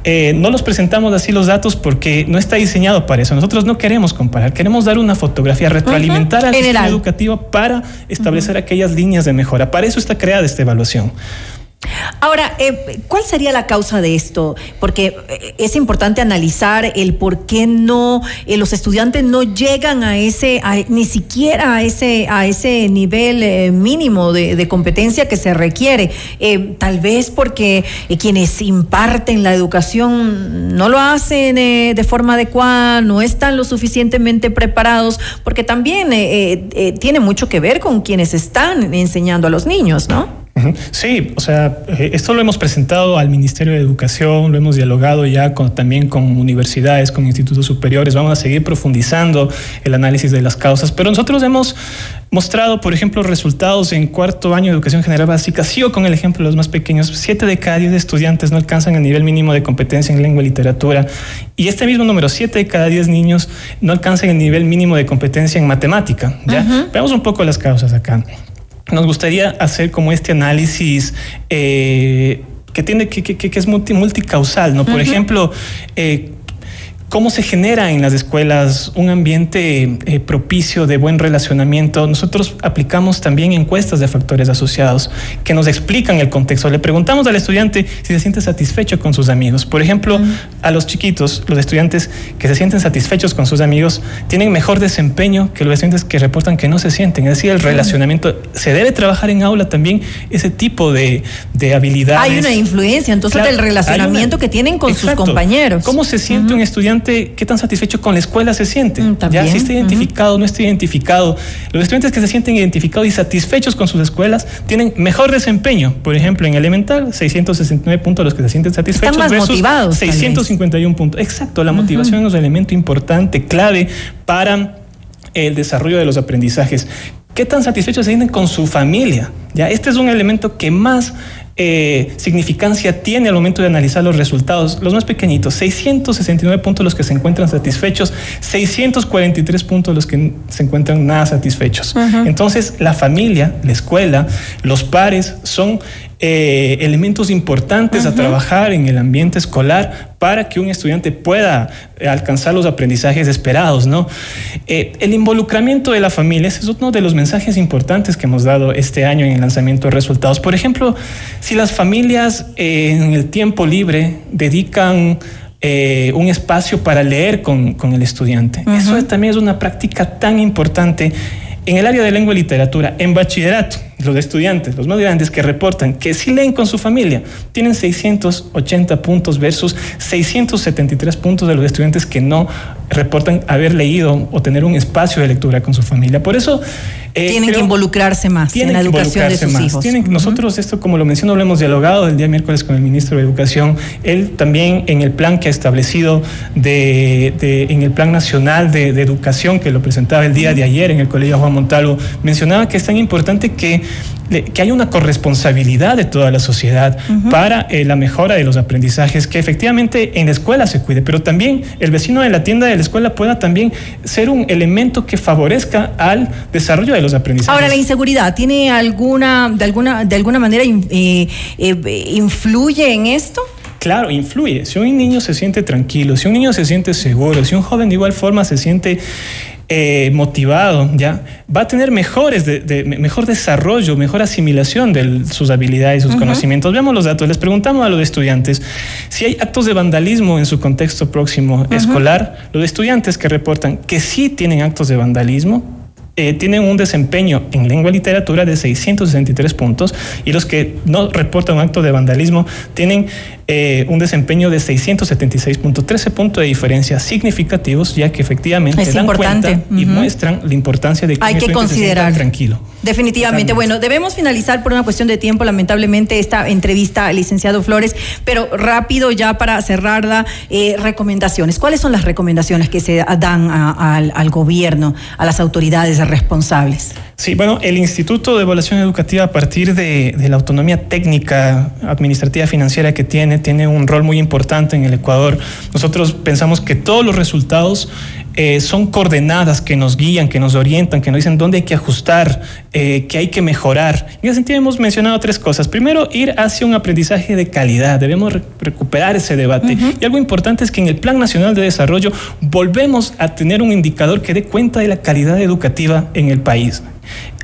eh, no los presentamos así los datos porque no está diseñado para eso. Nosotros no queremos comparar, queremos dar una fotografía, retroalimentar al sistema educativo para establecer aquellas líneas de mejora. Para eso está creada esta evaluación. Ahora, eh, ¿cuál sería la causa de esto? Porque eh, es importante analizar el por qué no eh, los estudiantes no llegan a ese, a- ni siquiera a ese, a ese nivel mínimo de, de competencia que se requiere. Tal vez porque quienes imparten la educación no lo hacen de forma adecuada, no están lo suficientemente preparados, porque también tiene mucho que ver con quienes están enseñando a los niños, ¿no? Sí, o sea, eh, esto lo hemos presentado al Ministerio de Educación, lo hemos dialogado ya con, también con universidades, con institutos superiores, vamos a seguir profundizando el análisis de las causas, pero nosotros hemos mostrado, por ejemplo, resultados en cuarto año de educación general básica, sigo con el ejemplo de los más pequeños, siete de cada diez estudiantes no alcanzan el nivel mínimo de competencia en lengua y literatura, y este mismo número, siete de cada diez niños no alcanzan el nivel mínimo de competencia en matemática, ¿ya? Veamos un poco las causas acá nos gustaría hacer como este análisis eh, que tiene que, que- que es multi- multicausal, ¿no? Por ejemplo, eh, cómo se genera en las escuelas un ambiente eh, propicio de buen relacionamiento. Nosotros aplicamos también encuestas de factores asociados que nos explican el contexto. Le preguntamos al estudiante si se siente satisfecho con sus amigos. Por ejemplo, a los chiquitos, los estudiantes que se sienten satisfechos con sus amigos tienen mejor desempeño que los estudiantes que reportan que no se sienten. Es decir, el relacionamiento, se debe trabajar en aula también ese tipo de, de habilidades. Hay una influencia entonces Claro, del relacionamiento una- que tienen con sus Exacto. compañeros. ¿Cómo se siente un estudiante? ¿Qué tan satisfecho con la escuela se siente? Mm, también, Ya, si está identificado, no está identificado. Los estudiantes que se sienten identificados y satisfechos con sus escuelas tienen mejor desempeño. Por ejemplo, en elemental, 669 puntos los que se sienten satisfechos. más versus motivados, tal vez. 651 puntos. Exacto, la motivación es un elemento importante, clave para el desarrollo de los aprendizajes. ¿Qué tan satisfechos se sienten con su familia? Ya, este es un elemento que más eh, significancia tiene al momento de analizar los resultados? Los más pequeñitos, 669 puntos los que se encuentran satisfechos, 643 puntos los que se encuentran nada satisfechos. Entonces, la familia, la escuela, los pares son eh, elementos importantes a trabajar en el ambiente escolar para que un estudiante pueda alcanzar los aprendizajes esperados, ¿no? Eh, el involucramiento de la familia ese es uno de los mensajes importantes que hemos dado este año en el lanzamiento de resultados. Por ejemplo, si las familias eh, en el tiempo libre dedican un espacio para leer con, con el estudiante. Eso también es una práctica tan importante en el área de lengua y literatura, en bachillerato, los estudiantes, los más grandes que reportan que si leen con su familia, tienen 680 puntos versus 673 puntos de los estudiantes que no reportan haber leído o tener un espacio de lectura con su familia. Por eso eh, tienen que involucrarse más en la educación de sus hijos. Nosotros esto, como lo menciono, lo hemos dialogado el día miércoles con el ministro de Educación. Él también en el plan que ha establecido de, en el plan nacional de, educación que lo presentaba el día de ayer en el Colegio Juan Montalvo, mencionaba que es tan importante que que haya una corresponsabilidad de toda la sociedad para eh, la mejora de los aprendizajes, que efectivamente en la escuela se cuide, pero también el vecino de la tienda de la escuela pueda también ser un elemento que favorezca al desarrollo de los aprendizajes. Ahora, la inseguridad, ¿tiene alguna, de alguna, de alguna manera eh, eh, influye en esto? Claro, influye. Si un niño se siente tranquilo, si un niño se siente seguro, si un joven de igual forma se siente eh, motivado, ¿ya? va a tener mejores de, mejor desarrollo, mejor asimilación de sus habilidades, sus conocimientos. Veamos los datos. Les preguntamos a los estudiantes si hay actos de vandalismo en su contexto próximo escolar. Los estudiantes que reportan que sí tienen actos de vandalismo, eh, tienen un desempeño en lengua y literatura de 663 puntos y los que no reportan un acto de vandalismo tienen eh, un desempeño de 676 puntos, 13 puntos de diferencia significativos, ya que efectivamente dan cuenta y muestran la importancia de que hay que considerar tranquilo. Definitivamente. Bueno, debemos finalizar por una cuestión de tiempo, lamentablemente, esta entrevista licenciado Flores, pero rápido ya para cerrarla, eh, recomendaciones. ¿Cuáles son las recomendaciones que se dan al, al gobierno, a las autoridades responsables? Sí, bueno, el Instituto de Evaluación Educativa, a partir de, la autonomía técnica, administrativa, financiera que tiene, tiene un rol muy importante en el Ecuador. Nosotros pensamos que todos los resultados eh, son coordenadas que nos guían, que nos orientan, que nos dicen dónde hay que ajustar, eh, que hay que mejorar. En ese sentido hemos mencionado tres cosas. Primero, ir hacia un aprendizaje de calidad. Debemos recuperar ese debate. Y algo importante es que en el Plan Nacional de Desarrollo volvemos a tener un indicador que dé cuenta de la calidad educativa en el país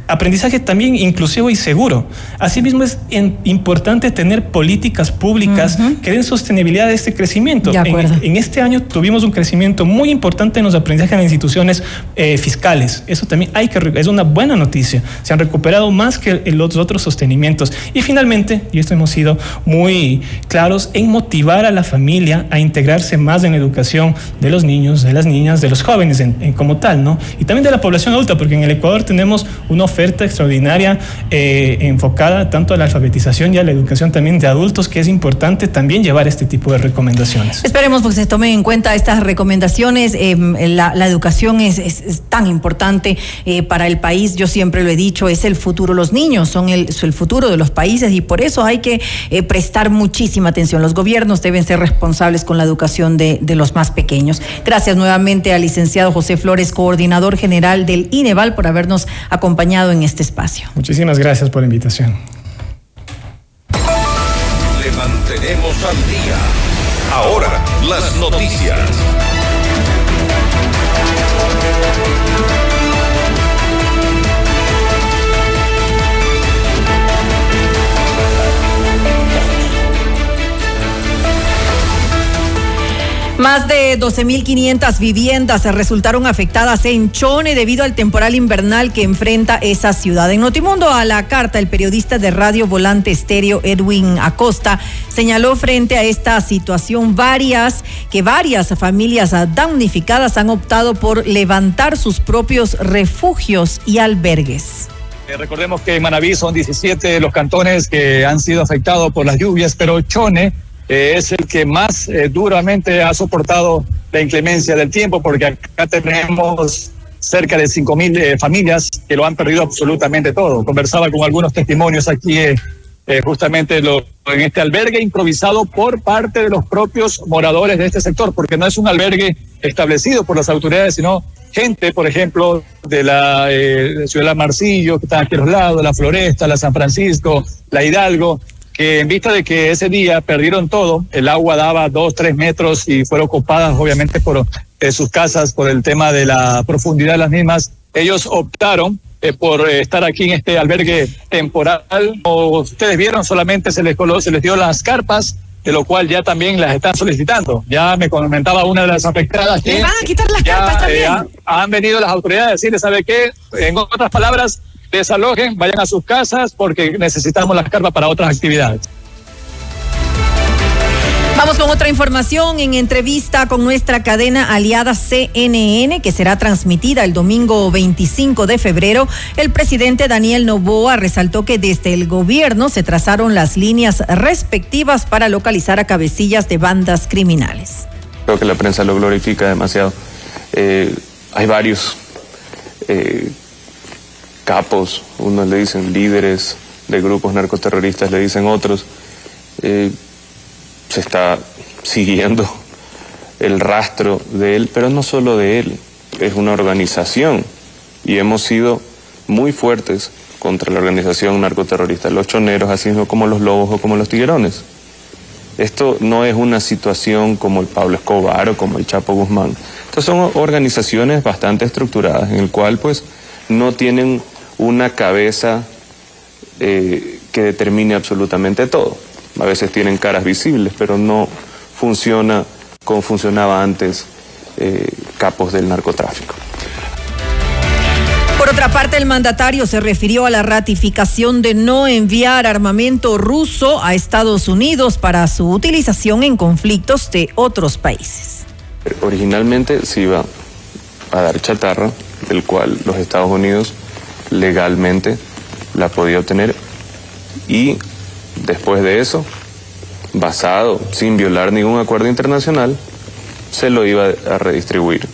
aprendizaje también inclusivo y seguro. Asimismo, es importante tener políticas públicas que den sostenibilidad a este crecimiento. En, este año tuvimos un crecimiento muy importante en los aprendizajes en las instituciones eh, fiscales. Eso también hay que es una buena noticia. Se han recuperado más que los otros sostenimientos. Y finalmente, y esto hemos sido muy claros, en motivar a la familia a integrarse más en la educación de los niños, de las niñas, de los jóvenes en, como tal, ¿no? Y también de la población adulta, porque en el Ecuador tenemos una oferta extraordinaria eh, enfocada tanto a la alfabetización y a la educación también de adultos, que es importante también llevar este tipo de recomendaciones. Esperemos que se tomen en cuenta estas recomendaciones. Em, la, educación es, tan importante eh, para el país, yo siempre lo he dicho, es el futuro. Los niños son el, el futuro de los países y por eso hay que eh, prestar muchísima atención. Los gobiernos deben ser responsables con la educación de, de los más pequeños. Gracias nuevamente al licenciado José Flores, coordinador general del INEVAL, por habernos acompañado en este espacio. Muchísimas gracias por la invitación. Le mantenemos al día. Ahora, las noticias. Más de 12.500 viviendas resultaron afectadas en Chone debido al temporal invernal que enfrenta esa ciudad. En Notimundo a la carta, el periodista de Radio Volante Estéreo Edwin Acosta señaló frente a esta situación varias que varias familias damnificadas han optado por levantar sus propios refugios y albergues. Eh, recordemos que en Manaví son 17 los cantones que han sido afectados por las lluvias, pero Chone eh, es el que más eh, duramente ha soportado la inclemencia del tiempo, porque acá tenemos cerca de cinco mil eh, familias que lo han perdido absolutamente todo. Conversaba con algunos testimonios aquí justamente en este albergue improvisado por parte de los propios moradores de este sector, porque no es un albergue establecido por las autoridades, sino gente, por ejemplo, de la ciudad de Marcillo, que están aquí a los lados, la Floresta, la San Francisco, la Hidalgo, que en vista de que ese día perdieron todo, el agua daba dos, tres metros y fueron ocupadas obviamente por eh, sus casas por el tema de la profundidad de las mismas, ellos optaron eh, por eh, estar aquí en este albergue temporal. Como ustedes vieron, solamente se les, colo- se les dio las carpas, de lo cual ya también las están solicitando. Ya me comentaba una de las afectadas que van a quitar las ya, carpas también. eh, han, han venido las autoridades a decirles, ¿sabe qué? En otras palabras, desalojen, vayan a sus casas porque necesitamos las carpas para otras actividades. Vamos con otra información en entrevista con nuestra cadena aliada CNN que será transmitida el domingo 25 de febrero. El presidente Daniel Novoa resaltó que desde el gobierno se trazaron las líneas respectivas para localizar a cabecillas de bandas criminales. Creo que la prensa lo glorifica demasiado. Eh, hay varios eh, capos, unos le dicen líderes de grupos narcoterroristas, le dicen otros. Eh, se está siguiendo el rastro de él, pero no solo de él, es una organización y hemos sido muy fuertes contra la organización narcoterrorista, los choneros, así como los lobos o como los tiguerones. Esto no es una situación como el Pablo Escobar o como el Chapo Guzmán. Estas son organizaciones bastante estructuradas, en el cual pues no tienen una cabeza eh, que determine absolutamente todo. A veces tienen caras visibles, pero no funciona como funcionaba antes eh, capos del narcotráfico. Por otra parte, el mandatario se refirió a la ratificación de no enviar armamento ruso a Estados Unidos para su utilización en conflictos de otros países. Originalmente se iba a dar chatarra, del cual los Estados Unidos legalmente la podía obtener y después de eso, basado sin violar ningún acuerdo internacional, se lo iba a redistribuir.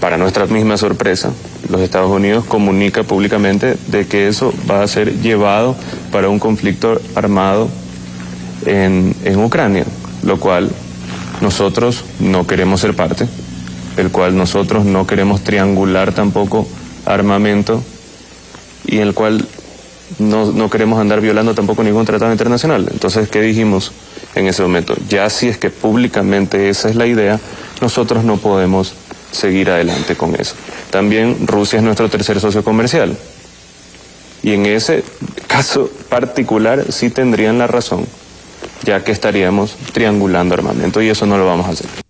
Para nuestra misma sorpresa, los Estados Unidos comunica públicamente de que eso va a ser llevado para un conflicto armado en, en Ucrania, lo cual nosotros no queremos ser parte, el cual nosotros no queremos triangular tampoco armamento y el cual no, no queremos andar violando tampoco ningún tratado internacional. Entonces, ¿qué dijimos en ese momento? Ya si es que públicamente esa es la idea, nosotros no podemos seguir adelante con eso. También Rusia es nuestro tercer socio comercial. Y en ese caso particular sí tendrían la razón, ya que estaríamos triangulando armamento y eso no lo vamos a hacer.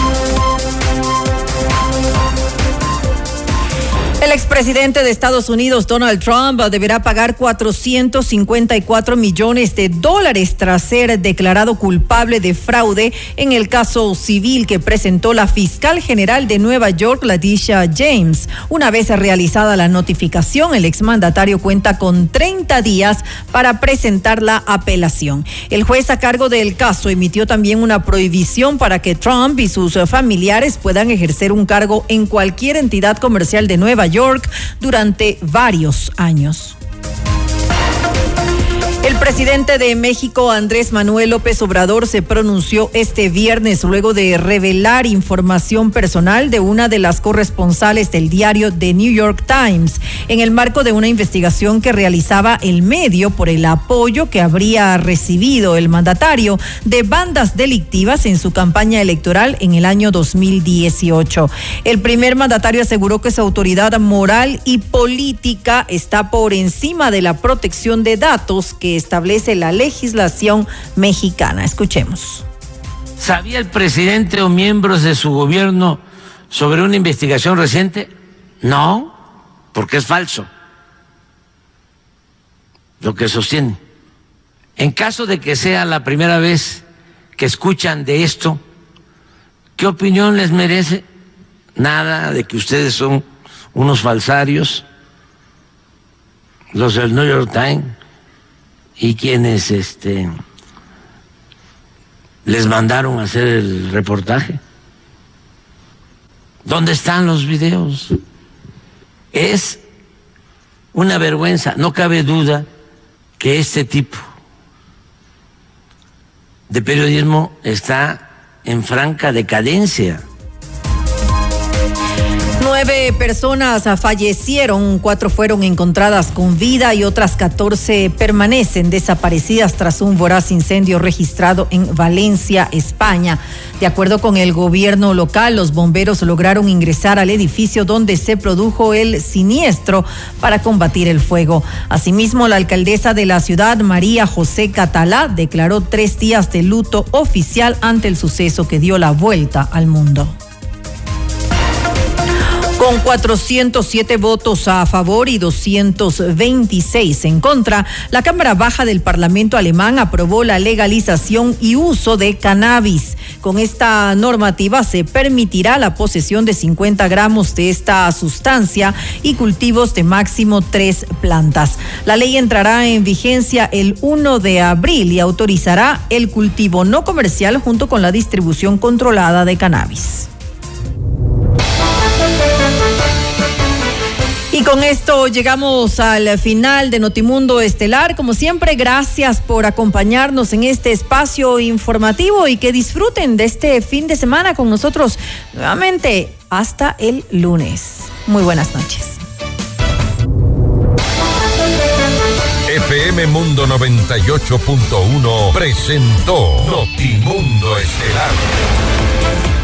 El expresidente de Estados Unidos, Donald Trump, deberá pagar 454 millones de dólares tras ser declarado culpable de fraude en el caso civil que presentó la fiscal general de Nueva York, Leticia James. Una vez realizada la notificación, el exmandatario cuenta con 30 días para presentar la apelación. El juez a cargo del caso emitió también una prohibición para que Trump y sus familiares puedan ejercer un cargo en cualquier entidad comercial de Nueva York durante varios años. Presidente de México, Andrés Manuel López Obrador, se pronunció este viernes luego de revelar información personal de una de las corresponsales del diario The New York Times en el marco de una investigación que realizaba el medio por el apoyo que habría recibido el mandatario de bandas delictivas en su campaña electoral en el año 2018. El primer mandatario aseguró que su autoridad moral y política está por encima de la protección de datos que establece la legislación mexicana. Escuchemos. ¿Sabía el presidente o miembros de su gobierno sobre una investigación reciente? No, porque es falso lo que sostiene. En caso de que sea la primera vez que escuchan de esto, ¿qué opinión les merece? Nada de que ustedes son unos falsarios, los del New York Times y quienes este les mandaron a hacer el reportaje. ¿Dónde están los videos? Es una vergüenza. No cabe duda que este tipo de periodismo está en franca decadencia. Nueve personas fallecieron, cuatro fueron encontradas con vida y otras 14 permanecen desaparecidas tras un voraz incendio registrado en Valencia, España. De acuerdo con el gobierno local, los bomberos lograron ingresar al edificio donde se produjo el siniestro para combatir el fuego. Asimismo, la alcaldesa de la ciudad, María José Catalá, declaró tres días de luto oficial ante el suceso que dio la vuelta al mundo. Con 407 votos a favor y 226 en contra, la Cámara Baja del Parlamento alemán aprobó la legalización y uso de cannabis. Con esta normativa se permitirá la posesión de 50 gramos de esta sustancia y cultivos de máximo tres plantas. La ley entrará en vigencia el 1 de abril y autorizará el cultivo no comercial junto con la distribución controlada de cannabis. Y con esto llegamos al final de Notimundo Estelar. Como siempre, gracias por acompañarnos en este espacio informativo y que disfruten de este fin de semana con nosotros nuevamente hasta el lunes. Muy buenas noches. FM Mundo 98.1 presentó Notimundo Estelar.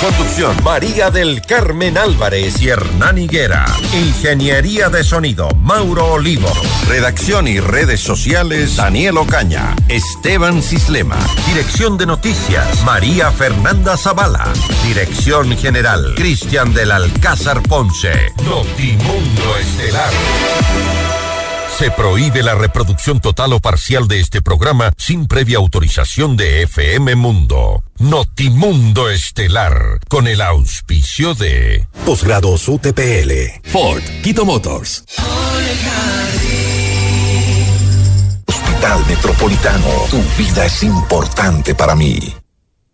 Conducción María del Carmen Álvarez y Hernán Higuera. Ingeniería de sonido Mauro Olivo. Redacción y redes sociales Daniel Ocaña. Esteban Cislema. Dirección de noticias María Fernanda Zavala. Dirección general Cristian del Alcázar Ponce. Notimundo Estelar. Se prohíbe la reproducción total o parcial de este programa sin previa autorización de FM Mundo. Notimundo Estelar, con el auspicio de Posgrados UTPL. Ford, Quito Motors. Hospital Metropolitano, tu vida es importante para mí.